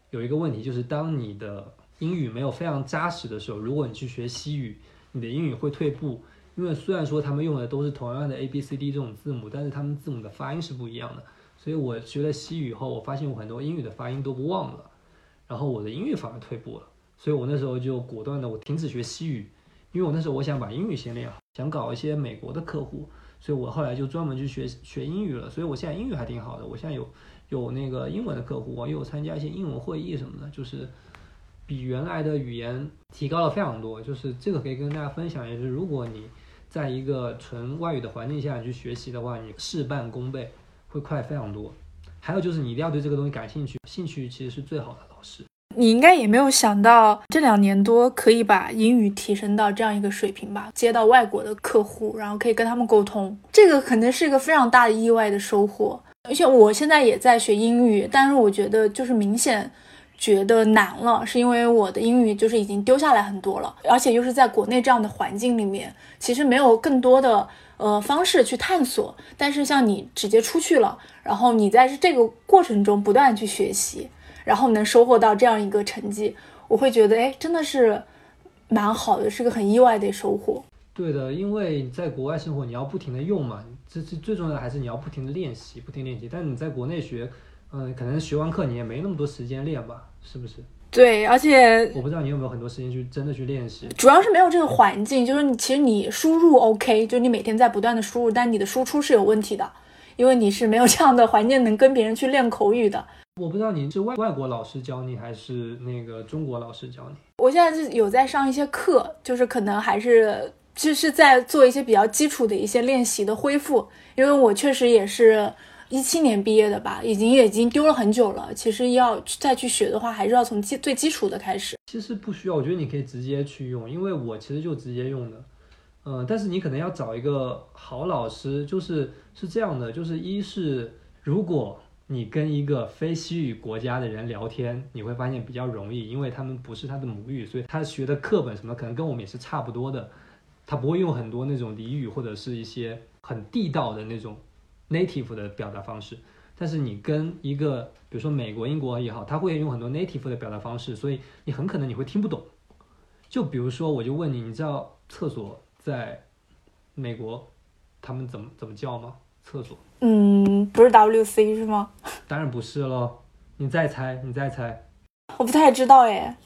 有一个问题，就是当你的英语没有非常扎实的时候，如果你去学西语，你的英语会退步。因为虽然说他们用的都是同样的 A B C D 这种字母，但是他们字母的发音是不一样的。所以我学了西语以后，我发现我很多英语的发音都不忘了，然后我的英语反而退步了。所以我那时候就果断的我停止学西语，因为我那时候我想把英语先练好，想搞一些美国的客户，所以我后来就专门去学学英语了。所以我现在英语还挺好的，我现在有有那个英文的客户，又有参加一些英文会议什么的，就是比原来的语言提高了非常多。就是这个可以跟大家分享，也是如果你在一个纯外语的环境下去学习的话，你事半功倍。会快非常多，还有就是你一定要对这个东西感兴趣，兴趣其实是最好的老师。你应该也没有想到这两年多可以把英语提升到这样一个水平吧？接到外国的客户，然后可以跟他们沟通，这个肯定是一个非常大的意外的收获。而且我现在也在学英语，但是我觉得就是明显觉得难了，是因为我的英语就是已经丢下来很多了，而且又是在国内这样的环境里面，其实没有更多的。呃，方式去探索，但是像你直接出去了，然后你在这个过程中不断去学习，然后能收获到这样一个成绩，我会觉得，哎，真的是蛮好的，是个很意外的收获。对的，因为在国外生活，你要不停的用嘛，这这最重要的还是你要不停的练习，不停练习。但你在国内学，嗯，可能学完课你也没那么多时间练吧，是不是？对，而且我不知道你有没有很多时间去真的去练习，主要是没有这个环境，就是你其实你输入 OK，就你每天在不断的输入，但你的输出是有问题的，因为你是没有这样的环境能跟别人去练口语的。我不知道你是外外国老师教你还是那个中国老师教你？我现在是有在上一些课，就是可能还是就是在做一些比较基础的一些练习的恢复，因为我确实也是。一七年毕业的吧，已经也已经丢了很久了。其实要再去学的话，还是要从基最基础的开始。其实不需要，我觉得你可以直接去用，因为我其实就直接用的。嗯，但是你可能要找一个好老师，就是是这样的，就是一是如果你跟一个非西语国家的人聊天，你会发现比较容易，因为他们不是他的母语，所以他学的课本什么可能跟我们也是差不多的，他不会用很多那种俚语或者是一些很地道的那种。Native 的表达方式，但是你跟一个比如说美国、英国也好，他会用很多 native 的表达方式，所以你很可能你会听不懂。就比如说，我就问你，你知道厕所在美国他们怎么怎么叫吗？厕所？嗯，不是 WC 是吗？当然不是喽，你再猜，你再猜。我不太知道哎，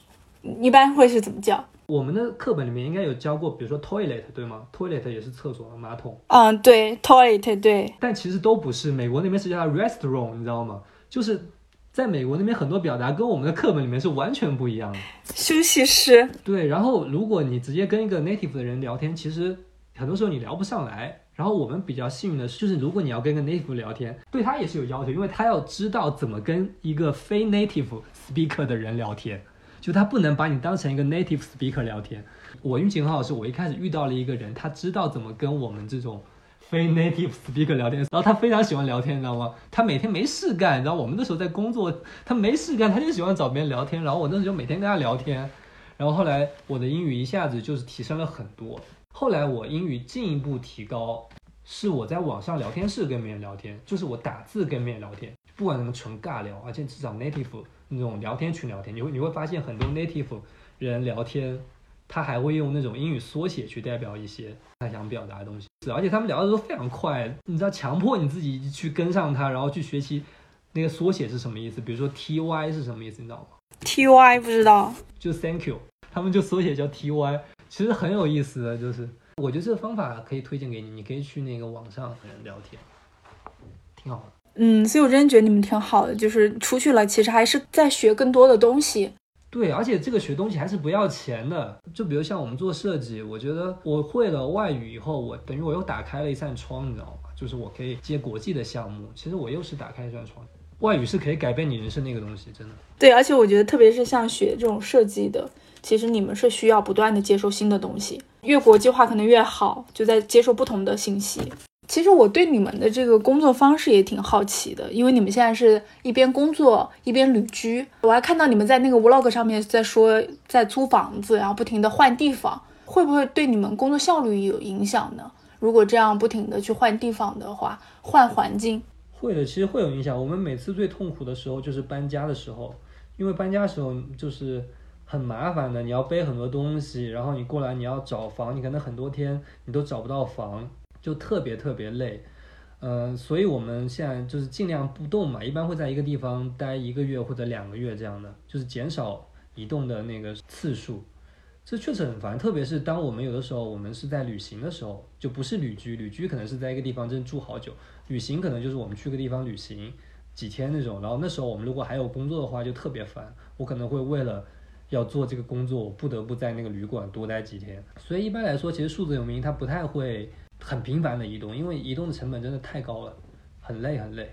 一般会是怎么叫？我们的课本里面应该有教过，比如说 toilet 对吗？toilet 也是厕所马桶。嗯，对，toilet 对。但其实都不是，美国那边是叫 restroom，你知道吗？就是在美国那边很多表达跟我们的课本里面是完全不一样的。休息室。对，然后如果你直接跟一个 native 的人聊天，其实很多时候你聊不上来。然后我们比较幸运的是，就是如果你要跟个 native 聊天，对他也是有要求，因为他要知道怎么跟一个非 native speaker 的人聊天。就他不能把你当成一个 native speaker 聊天。我运气很好，是我一开始遇到了一个人，他知道怎么跟我们这种非 native speaker 聊天，然后他非常喜欢聊天，你知道吗？他每天没事干，你知道我们那时候在工作，他没事干，他就喜欢找别人聊天。然后我那时候就每天跟他聊天，然后后来我的英语一下子就是提升了很多。后来我英语进一步提高，是我在网上聊天室跟别人聊天，就是我打字跟别人聊天，不管什么纯尬聊，而且至少 native。那种聊天群聊天，你会你会发现很多 native 人聊天，他还会用那种英语缩写去代表一些他想表达的东西，而且他们聊的都非常快，你知道强迫你自己去跟上他，然后去学习那个缩写是什么意思，比如说 T Y 是什么意思，你知道吗？T Y 不知道，就 Thank you，他们就缩写叫 T Y，其实很有意思的，就是我觉得这个方法可以推荐给你，你可以去那个网上聊天，挺好的。嗯，所以我真的觉得你们挺好的，就是出去了，其实还是在学更多的东西。对，而且这个学东西还是不要钱的。就比如像我们做设计，我觉得我会了外语以后，我等于我又打开了一扇窗，你知道吗？就是我可以接国际的项目。其实我又是打开一扇窗，外语是可以改变你人生那个东西，真的。对，而且我觉得特别是像学这种设计的，其实你们是需要不断的接受新的东西，越国际化可能越好，就在接受不同的信息。其实我对你们的这个工作方式也挺好奇的，因为你们现在是一边工作一边旅居，我还看到你们在那个 vlog 上面在说在租房子，然后不停的换地方，会不会对你们工作效率有影响呢？如果这样不停的去换地方的话，换环境，会的，其实会有影响。我们每次最痛苦的时候就是搬家的时候，因为搬家的时候就是很麻烦的，你要背很多东西，然后你过来你要找房，你可能很多天你都找不到房。就特别特别累，嗯，所以我们现在就是尽量不动嘛，一般会在一个地方待一个月或者两个月这样的，就是减少移动的那个次数。这确实很烦，特别是当我们有的时候我们是在旅行的时候，就不是旅居，旅居可能是在一个地方真住好久，旅行可能就是我们去个地方旅行几天那种，然后那时候我们如果还有工作的话就特别烦，我可能会为了要做这个工作，我不得不在那个旅馆多待几天。所以一般来说，其实数字游民他不太会。很频繁的移动，因为移动的成本真的太高了，很累很累。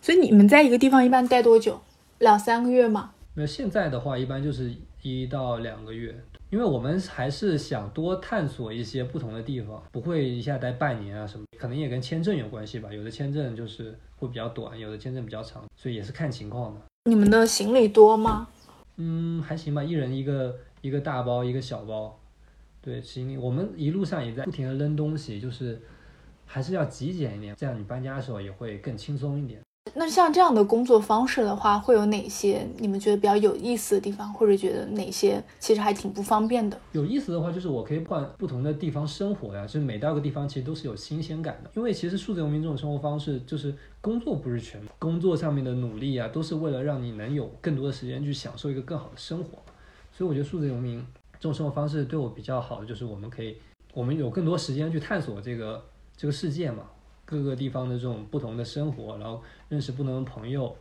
所以你们在一个地方一般待多久？两三个月吗？那现在的话，一般就是一到两个月，因为我们还是想多探索一些不同的地方，不会一下待半年啊什么。可能也跟签证有关系吧，有的签证就是会比较短，有的签证比较长，所以也是看情况的。你们的行李多吗？嗯，还行吧，一人一个一个大包，一个小包。对，行李我们一路上也在不停的扔东西，就是还是要极简一点，这样你搬家的时候也会更轻松一点。那像这样的工作方式的话，会有哪些你们觉得比较有意思的地方，或者觉得哪些其实还挺不方便的？有意思的话，就是我可以换不同的地方生活呀，就是每到一个地方其实都是有新鲜感的。因为其实数字游民这种生活方式，就是工作不是全，工作上面的努力啊，都是为了让你能有更多的时间去享受一个更好的生活。所以我觉得数字游民。这种生活方式对我比较好的就是我们可以，我们有更多时间去探索这个这个世界嘛，各个地方的这种不同的生活，然后认识不同的朋友，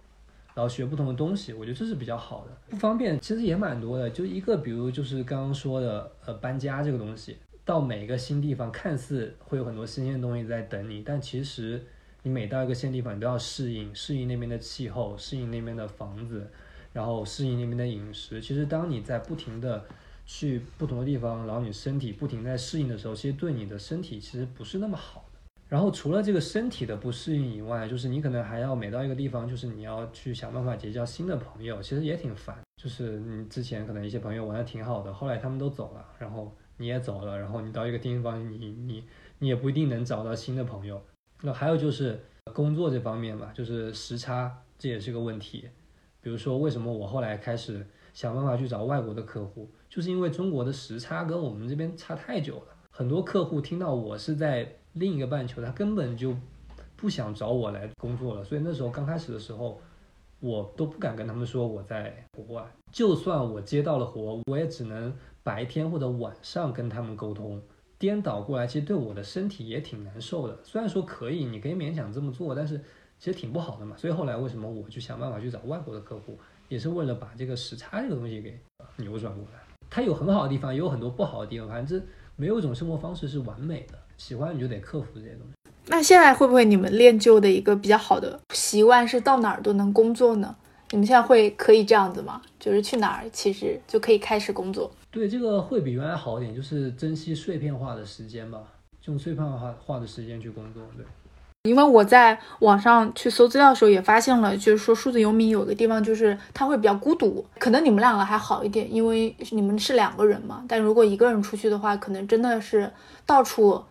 然后学不同的东西，我觉得这是比较好的。不方便其实也蛮多的，就一个比如就是刚刚说的呃搬家这个东西，到每一个新地方看似会有很多新鲜的东西在等你，但其实你每到一个新地方，你都要适应，适应那边的气候，适应那边的房子，然后适应那边的饮食。其实当你在不停的去不同的地方，然后你身体不停在适应的时候，其实对你的身体其实不是那么好的。然后除了这个身体的不适应以外，就是你可能还要每到一个地方，就是你要去想办法结交新的朋友，其实也挺烦。就是你之前可能一些朋友玩的挺好的，后来他们都走了，然后你也走了，然后你到一个地方，你你你也不一定能找到新的朋友。那还有就是工作这方面吧，就是时差，这也是个问题。比如说为什么我后来开始想办法去找外国的客户？就是因为中国的时差跟我们这边差太久了，很多客户听到我是在另一个半球，他根本就不想找我来工作了。所以那时候刚开始的时候，我都不敢跟他们说我在国外。就算我接到了活，我也只能白天或者晚上跟他们沟通。颠倒过来，其实对我的身体也挺难受的。虽然说可以，你可以勉强这么做，但是其实挺不好的嘛。所以后来为什么我就想办法去找外国的客户，也是为了把这个时差这个东西给扭转过来。它有很好的地方，也有很多不好的地方。反正没有一种生活方式是完美的，喜欢你就得克服这些东西。那现在会不会你们练就的一个比较好的习惯是到哪儿都能工作呢？你们现在会可以这样子吗？就是去哪儿其实就可以开始工作？对，这个会比原来好一点，就是珍惜碎片化的时间吧，用碎片化化的时间去工作。对。因为我在网上去搜资料的时候也发现了，就是说数字游民有个地方就是他会比较孤独，可能你们两个还好一点，因为你们是两个人嘛。但如果一个人出去的话，可能真的是到处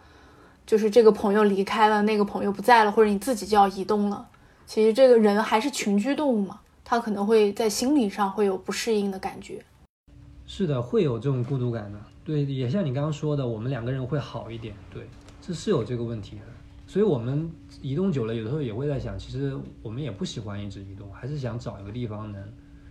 就是这个朋友离开了，那个朋友不在了，或者你自己就要移动了。其实这个人还是群居动物嘛，他可能会在心理上会有不适应的感觉。是的，会有这种孤独感的。对，也像你刚刚说的，我们两个人会好一点。对，这是有这个问题的。所以我们移动久了，有的时候也会在想，其实我们也不喜欢一直移动，还是想找一个地方能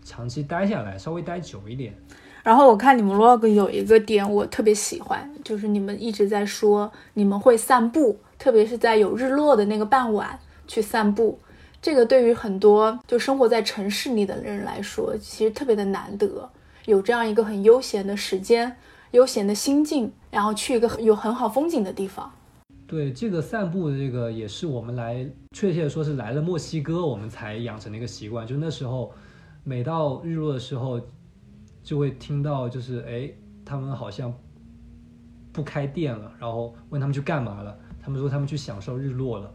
长期待下来，稍微待久一点。然后我看你们 log 有一个点我特别喜欢，就是你们一直在说你们会散步，特别是在有日落的那个傍晚去散步。这个对于很多就生活在城市里的人来说，其实特别的难得，有这样一个很悠闲的时间、悠闲的心境，然后去一个有很好风景的地方。对这个散步的这个也是我们来，确切的说是来了墨西哥，我们才养成的一个习惯。就那时候，每到日落的时候，就会听到就是哎，他们好像不开店了，然后问他们去干嘛了，他们说他们去享受日落了，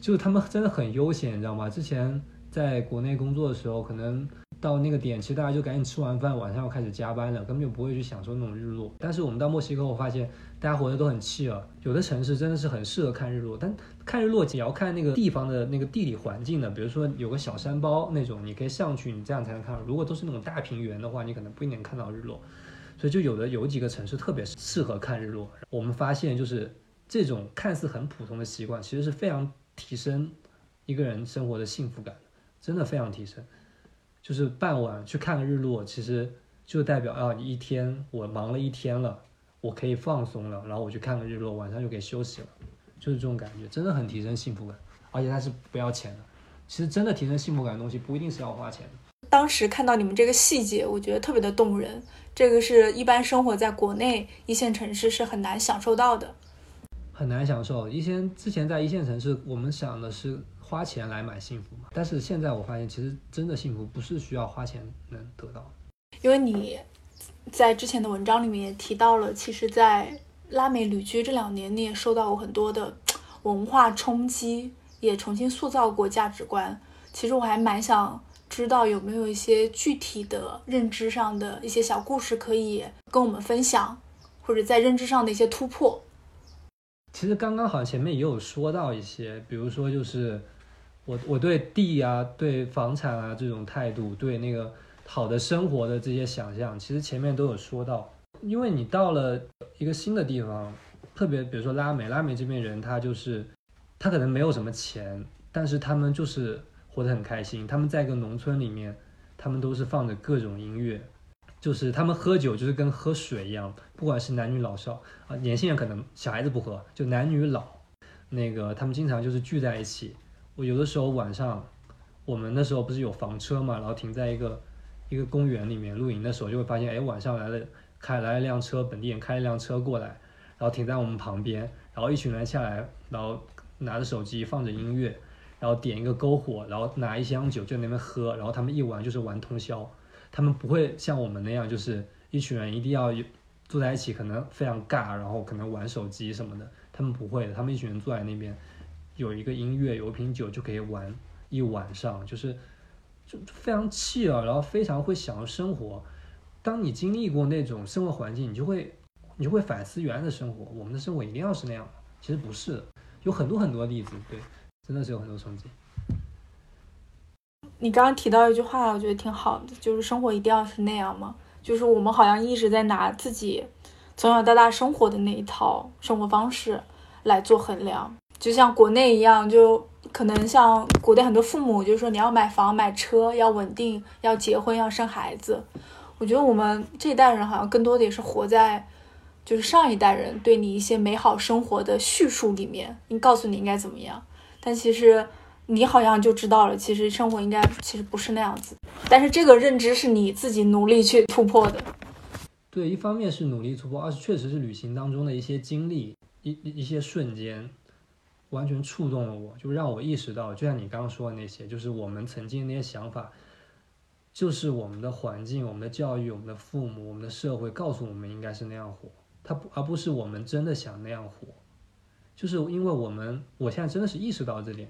就是他们真的很悠闲，你知道吗？之前在国内工作的时候，可能到那个点，其实大家就赶紧吃完饭，晚上要开始加班了，根本就不会去享受那种日落。但是我们到墨西哥，我发现大家活得都很气了。有的城市真的是很适合看日落，但看日落也要看那个地方的那个地理环境的。比如说有个小山包那种，你可以上去，你这样才能看到。如果都是那种大平原的话，你可能不一定能看到日落。所以就有的有几个城市特别适合看日落。我们发现就是这种看似很普通的习惯，其实是非常提升一个人生活的幸福感，真的非常提升。就是傍晚去看个日落，其实就代表啊，你一天我忙了一天了，我可以放松了，然后我去看个日落，晚上就可以休息了，就是这种感觉，真的很提升幸福感，而且它是不要钱的。其实真的提升幸福感的东西不一定是要花钱的。当时看到你们这个细节，我觉得特别的动人。这个是一般生活在国内一线城市是很难享受到的，很难享受。一线之前在一线城市，我们想的是花钱来买幸福嘛，但是现在我发现，其实真的幸福不是需要花钱能得到。因为你在之前的文章里面也提到了，其实，在拉美旅居这两年，你也受到过很多的文化冲击，也重新塑造过价值观。其实我还蛮想。知道有没有一些具体的认知上的一些小故事可以跟我们分享，或者在认知上的一些突破？其实刚刚好像前面也有说到一些，比如说就是我我对地啊、对房产啊这种态度，对那个好的生活的这些想象，其实前面都有说到。因为你到了一个新的地方，特别比如说拉美，拉美这边人他就是他可能没有什么钱，但是他们就是。活得很开心。他们在一个农村里面，他们都是放着各种音乐，就是他们喝酒就是跟喝水一样，不管是男女老少啊，年轻人可能小孩子不喝，就男女老，那个他们经常就是聚在一起。我有的时候晚上，我们那时候不是有房车嘛，然后停在一个一个公园里面露营的时候，就会发现，哎，晚上来了开来了辆车，本地人开了辆车过来，然后停在我们旁边，然后一群人下来，然后拿着手机放着音乐。然后点一个篝火，然后拿一箱酒就那边喝，然后他们一玩就是玩通宵，他们不会像我们那样，就是一群人一定要坐在一起，可能非常尬，然后可能玩手机什么的，他们不会的，他们一群人坐在那边，有一个音乐，有一瓶酒就可以玩一晚上，就是就非常气啊，然后非常会享受生活。当你经历过那种生活环境，你就会你就会反思原来的生活，我们的生活一定要是那样其实不是，有很多很多例子，对。真的是有很多冲击。你刚刚提到一句话，我觉得挺好的，就是生活一定要是那样吗？就是我们好像一直在拿自己从小到大生活的那一套生活方式来做衡量，就像国内一样，就可能像国内很多父母就是说你要买房买车，要稳定，要结婚，要生孩子。我觉得我们这一代人好像更多的也是活在就是上一代人对你一些美好生活的叙述里面，你告诉你应该怎么样。但其实你好像就知道了，其实生活应该其实不是那样子。但是这个认知是你自己努力去突破的。对，一方面是努力突破，二是确实是旅行当中的一些经历，一一些瞬间，完全触动了我，就让我意识到，就像你刚刚说的那些，就是我们曾经那些想法，就是我们的环境、我们的教育、我们的父母、我们的社会告诉我们应该是那样活，他不而不是我们真的想那样活。就是因为我们，我现在真的是意识到这点，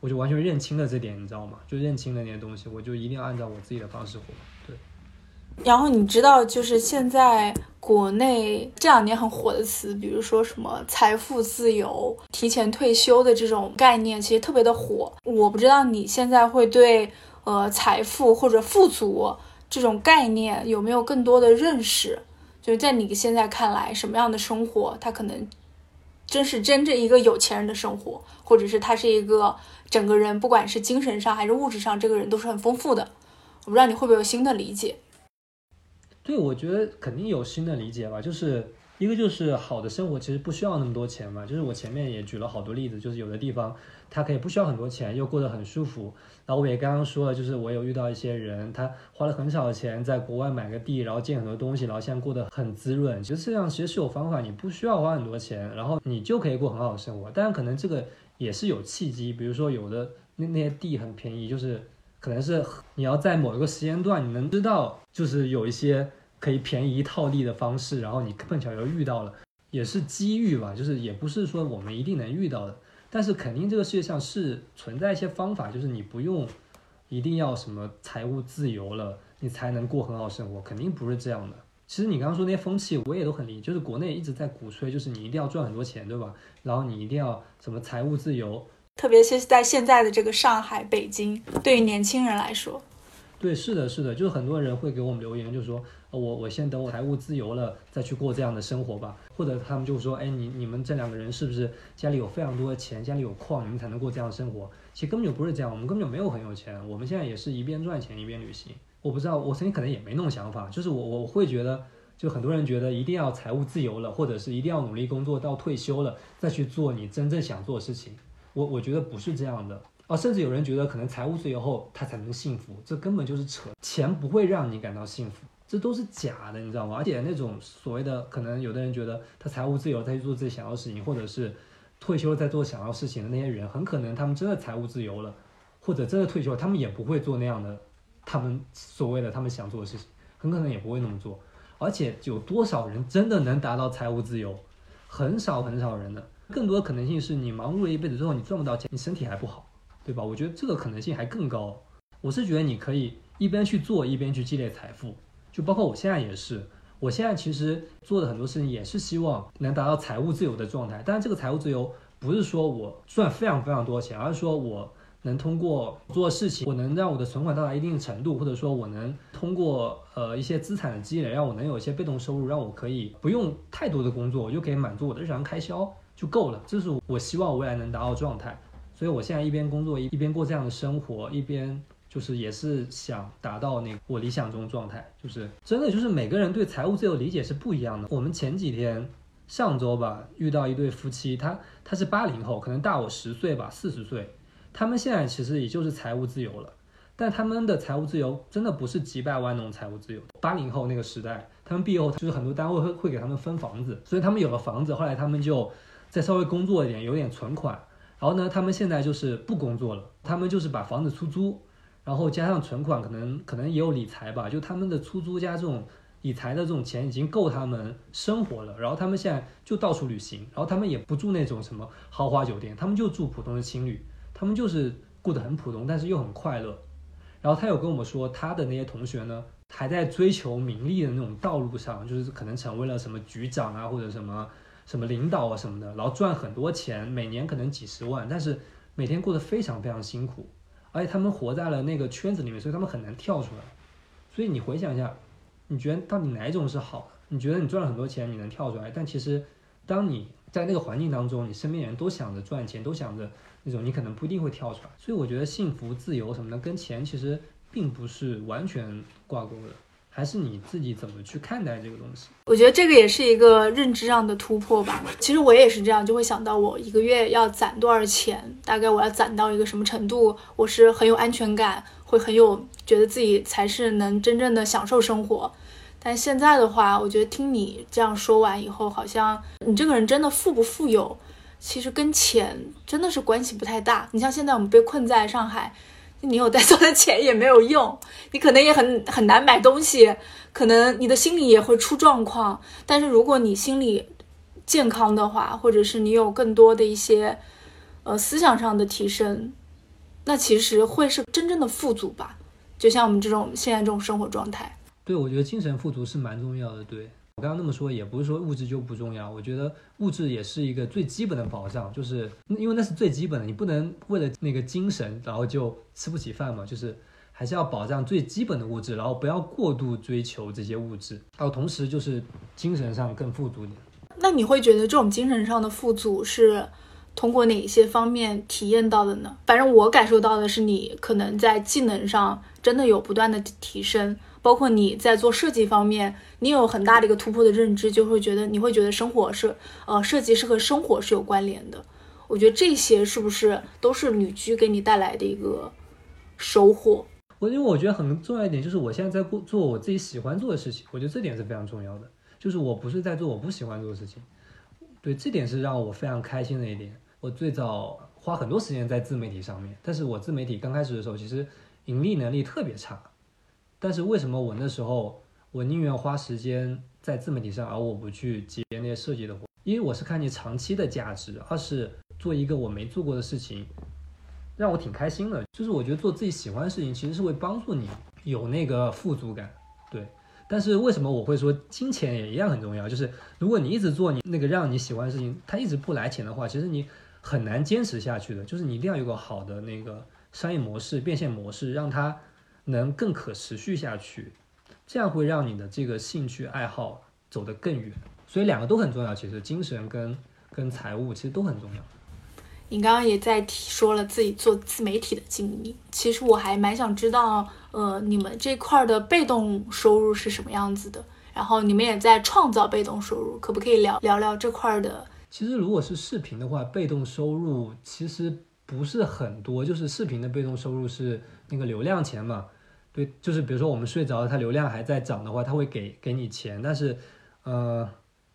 我就完全认清了这点，你知道吗？就认清了那些东西，我就一定要按照我自己的方式活。对。然后你知道，就是现在国内这两年很火的词，比如说什么财富自由、提前退休的这种概念，其实特别的火。我不知道你现在会对呃财富或者富足这种概念有没有更多的认识？就是在你现在看来，什么样的生活它可能？真是真正一个有钱人的生活，或者是他是一个整个人，不管是精神上还是物质上，这个人都是很丰富的。我不知道你会不会有新的理解？对，我觉得肯定有新的理解吧，就是。一个就是好的生活其实不需要那么多钱嘛，就是我前面也举了好多例子，就是有的地方他可以不需要很多钱又过得很舒服。然后我也刚刚说了，就是我有遇到一些人，他花了很少的钱在国外买个地，然后建很多东西，然后现在过得很滋润。其实这样其实是有方法，你不需要花很多钱，然后你就可以过很好的生活。当然可能这个也是有契机，比如说有的那那些地很便宜，就是可能是你要在某一个时间段你能知道，就是有一些。可以便宜套地的方式，然后你碰巧又遇到了，也是机遇吧，就是也不是说我们一定能遇到的，但是肯定这个世界上是存在一些方法，就是你不用一定要什么财务自由了，你才能过很好生活，肯定不是这样的。其实你刚刚说那些风气，我也都很理解，就是国内一直在鼓吹，就是你一定要赚很多钱，对吧？然后你一定要什么财务自由，特别是在现在的这个上海、北京，对于年轻人来说，对，是的，是的，就是很多人会给我们留言，就说，我我先等我财务自由了再去过这样的生活吧，或者他们就说，哎，你你们这两个人是不是家里有非常多的钱，家里有矿，你们才能过这样的生活？其实根本就不是这样，我们根本就没有很有钱，我们现在也是一边赚钱一边旅行。我不知道，我曾经可能也没那种想法，就是我我会觉得，就很多人觉得一定要财务自由了，或者是一定要努力工作到退休了再去做你真正想做的事情。我我觉得不是这样的啊，甚至有人觉得可能财务自由后他才能幸福，这根本就是扯，钱不会让你感到幸福，这都是假的，你知道吗？而且那种所谓的可能有的人觉得他财务自由再去做自己想要的事情，或者是退休再做想要事情的那些人，很可能他们真的财务自由了，或者真的退休了，他们也不会做那样的他们所谓的他们想做的事情，很可能也不会那么做。而且有多少人真的能达到财务自由？很少很少人的。更多的可能性是你忙碌了一辈子之后，你赚不到钱，你身体还不好，对吧？我觉得这个可能性还更高。我是觉得你可以一边去做，一边去积累财富。就包括我现在也是，我现在其实做的很多事情也是希望能达到财务自由的状态。但是这个财务自由不是说我赚非常非常多钱，而是说我能通过做事情，我能让我的存款到达一定程度，或者说我能通过呃一些资产的积累，让我能有一些被动收入，让我可以不用太多的工作，我就可以满足我的日常开销就够了。这是我希望未来能达到状态。所以我现在一边工作一边过这样的生活，一边就是也是想达到那个我理想中状态，就是真的就是每个人对财务自由理解是不一样的。我们前几天上周吧遇到一对夫妻，他他是八零后，可能大我十岁吧，四十岁，他们现在其实也就是财务自由了，但他们的财务自由真的不是几百万那种财务自由。八零后那个时代，他们毕业后就是很多单位会会给他们分房子，所以他们有了房子，后来他们就再稍微工作一点，有点存款。然后呢，他们现在就是不工作了，他们就是把房子出租，然后加上存款，可能可能也有理财吧，就他们的出租加这种理财的这种钱已经够他们生活了。然后他们现在就到处旅行，然后他们也不住那种什么豪华酒店，他们就住普通的青旅，他们就是过得很普通，但是又很快乐。然后他有跟我们说，他的那些同学呢，还在追求名利的那种道路上，就是可能成为了什么局长啊，或者什么。什么领导啊什么的，然后赚很多钱，每年可能几十万，但是每天过得非常非常辛苦，而且他们活在了那个圈子里面，所以他们很难跳出来。所以你回想一下，你觉得到底哪一种是好的？你觉得你赚了很多钱，你能跳出来，但其实当你在那个环境当中，你身边人都想着赚钱，都想着那种，你可能不一定会跳出来。所以我觉得幸福、自由什么的，跟钱其实并不是完全挂钩的。还是你自己怎么去看待这个东西？我觉得这个也是一个认知上的突破吧。其实我也是这样，就会想到我一个月要攒多少钱，大概我要攒到一个什么程度，我是很有安全感，会很有觉得自己才是能真正的享受生活。但现在的话，我觉得听你这样说完以后，好像你这个人真的富不富有，其实跟钱真的是关系不太大。你像现在我们被困在上海。你有再多的钱也没有用，你可能也很很难买东西，可能你的心理也会出状况。但是如果你心理健康的话，或者是你有更多的一些呃思想上的提升，那其实会是真正的富足吧。就像我们这种现在这种生活状态，对我觉得精神富足是蛮重要的。对。我刚刚那么说，也不是说物质就不重要。我觉得物质也是一个最基本的保障，就是因为那是最基本的，你不能为了那个精神，然后就吃不起饭嘛。就是还是要保障最基本的物质，然后不要过度追求这些物质，还有同时就是精神上更富足点。那你会觉得这种精神上的富足是通过哪些方面体验到的呢？反正我感受到的是，你可能在技能上真的有不断的提升。包括你在做设计方面，你有很大的一个突破的认知，就会觉得你会觉得生活是，呃，设计是和生活是有关联的。我觉得这些是不是都是旅居给你带来的一个收获？我因为我觉得很重要一点就是我现在在做我自己喜欢做的事情，我觉得这点是非常重要的。就是我不是在做我不喜欢做的事情，对，这点是让我非常开心的一点。我最早花很多时间在自媒体上面，但是我自媒体刚开始的时候，其实盈利能力特别差。但是为什么我那时候我宁愿花时间在自媒体上，而我不去接那些设计的活？因为我是看你长期的价值，二是做一个我没做过的事情，让我挺开心的。就是我觉得做自己喜欢的事情，其实是会帮助你有那个富足感，对。但是为什么我会说金钱也一样很重要？就是如果你一直做你那个让你喜欢的事情，它一直不来钱的话，其实你很难坚持下去的。就是你一定要有个好的那个商业模式、变现模式，让它能更可持续下去，这样会让你的这个兴趣爱好走得更远。所以两个都很重要，其实精神跟跟财务其实都很重要。你刚刚也在提说了自己做自媒体的经历，其实我还蛮想知道，呃，你们这块的被动收入是什么样子的？然后你们也在创造被动收入，可不可以聊聊聊这块的？其实如果是视频的话，被动收入其实不是很多，就是视频的被动收入是那个流量钱嘛。对，就是比如说我们睡着，它流量还在涨的话，它会给给你钱，但是，呃，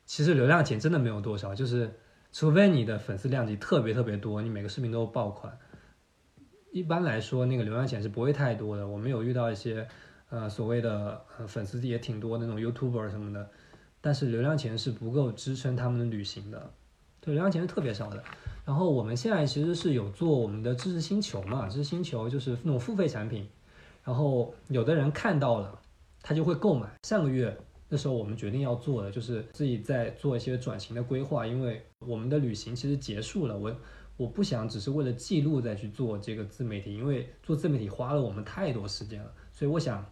其实流量钱真的没有多少，就是。除非你的粉丝量级特别特别多，你每个视频都爆款。一般来说，那个流量钱是不会太多的。我们有遇到一些，呃，所谓的粉丝也挺多那种 YouTuber 什么的，但是流量钱是不够支撑他们的旅行的，对，流量钱是特别少的。然后我们现在其实是有做我们的知识星球嘛，知识星球就是那种付费产品，然后有的人看到了，他就会购买。上个月。那时候我们决定要做的就是自己在做一些转型的规划，因为我们的旅行其实结束了，我我不想只是为了记录再去做这个自媒体，因为做自媒体花了我们太多时间了，所以我想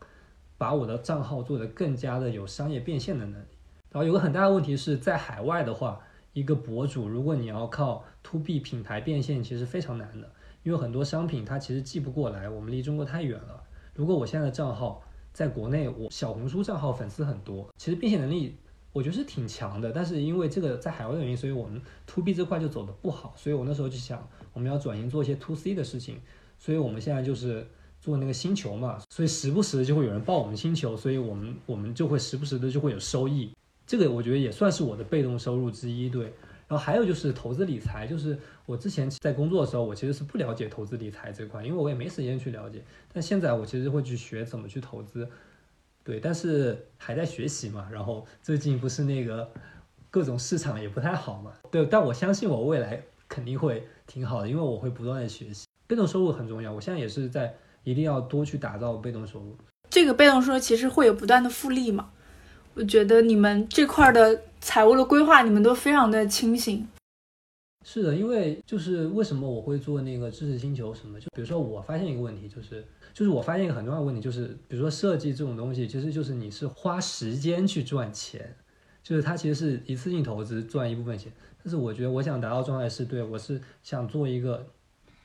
把我的账号做得更加的有商业变现的能力。然后有个很大的问题是在海外的话，一个博主如果你要靠 to B 品牌变现，其实非常难的，因为很多商品它其实寄不过来，我们离中国太远了。如果我现在的账号，在国内，我小红书账号粉丝很多，其实变现能力我觉得是挺强的。但是因为这个在海外的原因，所以我们 to B 这块就走的不好。所以我那时候就想，我们要转型做一些 to C 的事情。所以我们现在就是做那个星球嘛，所以时不时就会有人报我们星球，所以我们我们就会时不时的就会有收益。这个我觉得也算是我的被动收入之一，对。然后还有就是投资理财，就是我之前在工作的时候，我其实是不了解投资理财这块，因为我也没时间去了解。但现在我其实会去学怎么去投资，对，但是还在学习嘛。然后最近不是那个各种市场也不太好嘛，对。但我相信我未来肯定会挺好的，因为我会不断的学习。被动收入很重要，我现在也是在一定要多去打造被动收入。这个被动收入其实会有不断的复利嘛？我觉得你们这块的财务的规划，你们都非常的清醒。是的，因为就是为什么我会做那个知识星球什么？就比如说我发现一个问题，就是就是我发现一个很重要的问题，就是比如说设计这种东西，其实就是你是花时间去赚钱，就是它其实是一次性投资赚一部分钱。但是我觉得我想达到状态是对，我是想做一个，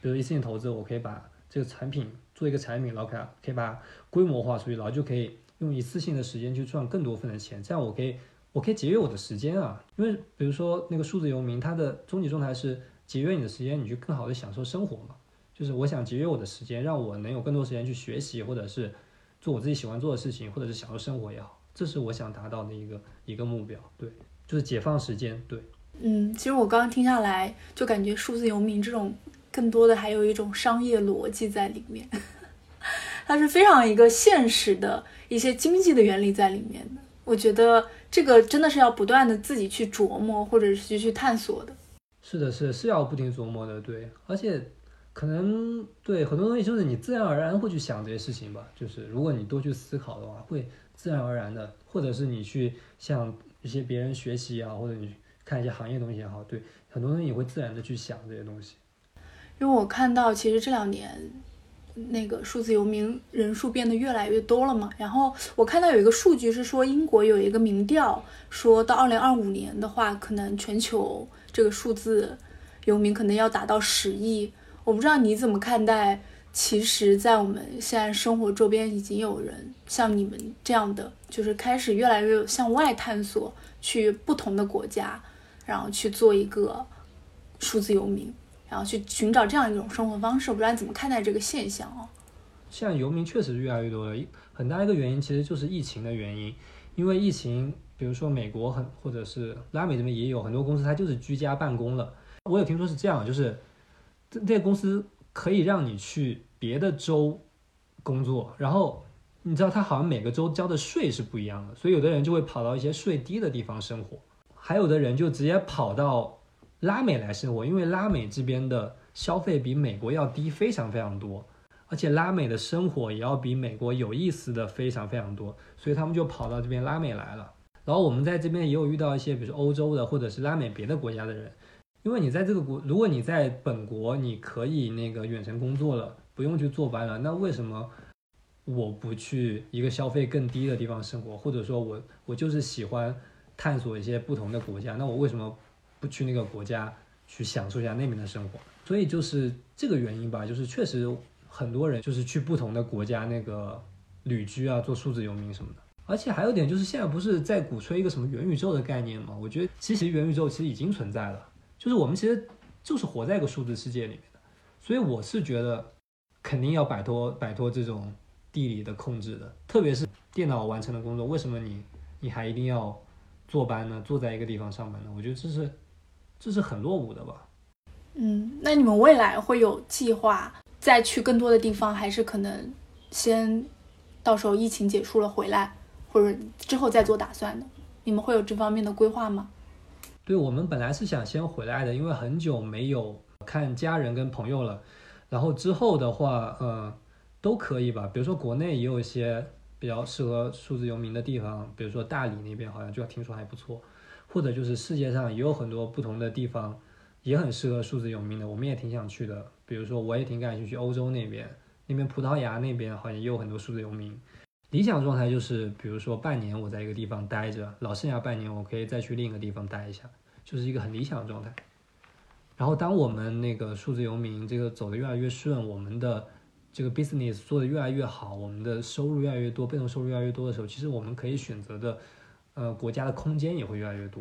比如一次性投资，我可以把这个产品做一个产品，然后可以可以把规模化出去，然后就可以。用一次性的时间去赚更多份的钱，这样我可以，我可以节约我的时间啊。因为比如说那个数字游民，它的终极状态是节约你的时间，你去更好的享受生活嘛。就是我想节约我的时间，让我能有更多时间去学习，或者是做我自己喜欢做的事情，或者是享受生活也好，这是我想达到的一个一个目标。对，就是解放时间。对，嗯，其实我刚刚听下来，就感觉数字游民这种更多的还有一种商业逻辑在里面，它是非常一个现实的。一些经济的原理在里面的，我觉得这个真的是要不断的自己去琢磨，或者是去探索的。是的，是是要不停琢磨的，对。而且可能对很多东西，就是你自然而然会去想这些事情吧。就是如果你多去思考的话，会自然而然的，或者是你去向一些别人学习也好，或者你看一些行业东西也好，对很多东西你会自然的去想这些东西。因为我看到，其实这两年。那个数字游民人数变得越来越多了嘛？然后我看到有一个数据是说，英国有一个民调，说到二零二五年的话，可能全球这个数字游民可能要达到十亿。我不知道你怎么看待？其实，在我们现在生活周边，已经有人像你们这样的，就是开始越来越向外探索，去不同的国家，然后去做一个数字游民。然后去寻找这样一种生活方式，我不知道你怎么看待这个现象哦。现在游民确实越来越多了，很大一个原因其实就是疫情的原因。因为疫情，比如说美国很或者是拉美这边也有很多公司，它就是居家办公了。我有听说是这样，就是这这些公司可以让你去别的州工作，然后你知道他好像每个州交的税是不一样的，所以有的人就会跑到一些税低的地方生活。还有的人就直接跑到拉美来生活，因为拉美这边的消费比美国要低非常非常多，而且拉美的生活也要比美国有意思的非常非常多，所以他们就跑到这边拉美来了。然后我们在这边也有遇到一些，比如说欧洲的或者是拉美别的国家的人，因为你在这个国，如果你在本国你可以那个远程工作了，不用去坐班了，那为什么？我不去一个消费更低的地方生活，或者说我我就是喜欢探索一些不同的国家，那我为什么不去那个国家去享受一下那边的生活？所以就是这个原因吧，就是确实很多人就是去不同的国家那个旅居啊，做数字游民什么的。而且还有点就是现在不是在鼓吹一个什么元宇宙的概念吗？我觉得其实元宇宙其实已经存在了，就是我们其实就是活在一个数字世界里面的。所以我是觉得肯定要摆脱摆脱这种。地理的控制的，特别是电脑完成的工作，为什么你你还一定要坐班呢？坐在一个地方上班呢？我觉得这是这是很落伍的吧。嗯，那你们未来会有计划再去更多的地方，还是可能先到时候疫情结束了回来，或者之后再做打算的？你们会有这方面的规划吗？对我们本来是想先回来的，因为很久没有看家人跟朋友了，然后之后的话，呃。都可以吧，比如说国内也有一些比较适合数字游民的地方，比如说大理那边好像就听说还不错，或者就是世界上也有很多不同的地方也很适合数字游民的，我们也挺想去的。比如说我也挺感兴趣欧洲那边，那边葡萄牙那边好像也有很多数字游民。理想状态就是，比如说半年我在一个地方待着，老剩下半年我可以再去另一个地方待一下，就是一个很理想的状态。然后当我们那个数字游民这个走的越来越顺，我们的。这个 business 做的越来越好，我们的收入越来越多，被动收入越来越多的时候，其实我们可以选择的，呃，国家的空间也会越来越多。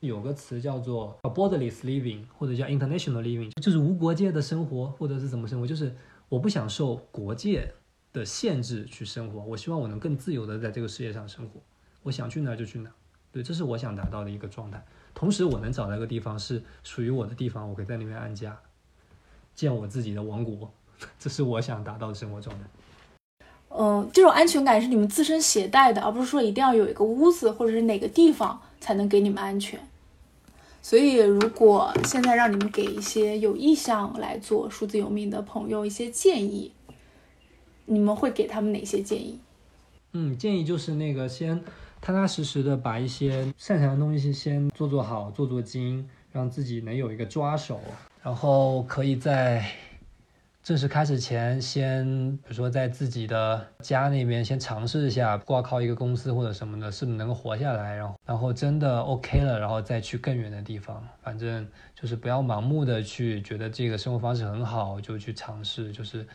有个词叫做 borderless living，或者叫 international living，就是无国界的生活，或者是怎么生活，就是我不想受国界的限制去生活，我希望我能更自由的在这个世界上生活，我想去哪就去哪。对，这是我想达到的一个状态。同时，我能找到一个地方是属于我的地方，我可以在那边安家，建我自己的王国。这是我想达到的生活状态。嗯，这种安全感是你们自身携带的，而不是说一定要有一个屋子或者是哪个地方才能给你们安全。所以，如果现在让你们给一些有意向来做数字游民的朋友一些建议，你们会给他们哪些建议？嗯，建议就是那个先踏踏实实的把一些擅长的东西先做做好，做做精，让自己能有一个抓手，然后可以在。正式开始前，先比如说在自己的家那边先尝试一下挂靠一个公司或者什么的，是不是能够活下来？然后，然后真的 OK 了，然后再去更远的地方。反正就是不要盲目的去觉得这个生活方式很好就去尝试，就是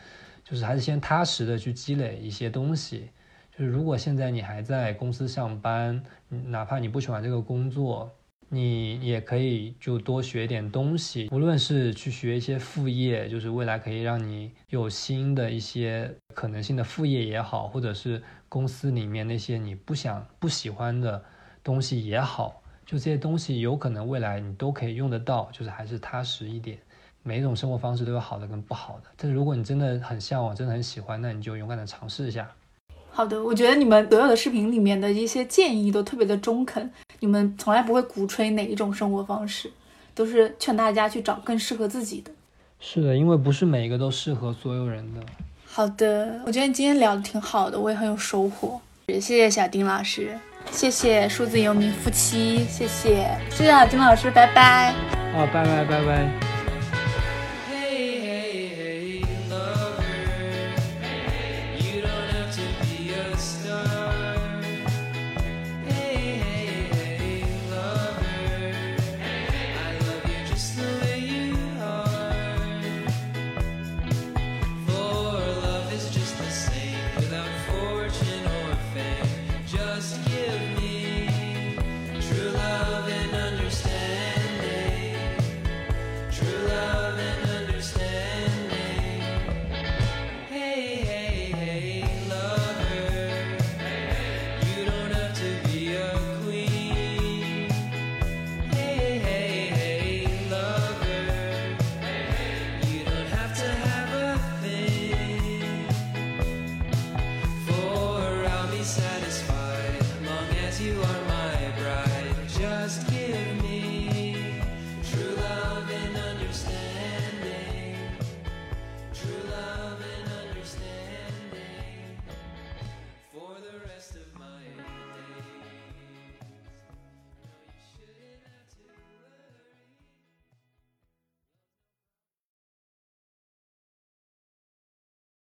就是还是先踏实的去积累一些东西。就是如果现在你还在公司上班，哪怕你不喜欢这个工作。你也可以就多学点东西，无论是去学一些副业，就是未来可以让你有新的一些可能性的副业也好，或者是公司里面那些你不想不喜欢的东西也好，就这些东西有可能未来你都可以用得到，就是还是踏实一点。每一种生活方式都有好的跟不好的，但是如果你真的很向往，真的很喜欢，那你就勇敢的尝试一下。好的，我觉得你们所有的视频里面的一些建议都特别的中肯，你们从来不会鼓吹哪一种生活方式，都是劝大家去找更适合自己的。是的，因为不是每一个都适合所有人的。好的，我觉得今天聊的挺好的，我也很有收获。谢谢小丁老师，谢谢数字游民夫妻，谢谢，谢谢小丁老师，拜拜。好，拜拜拜拜。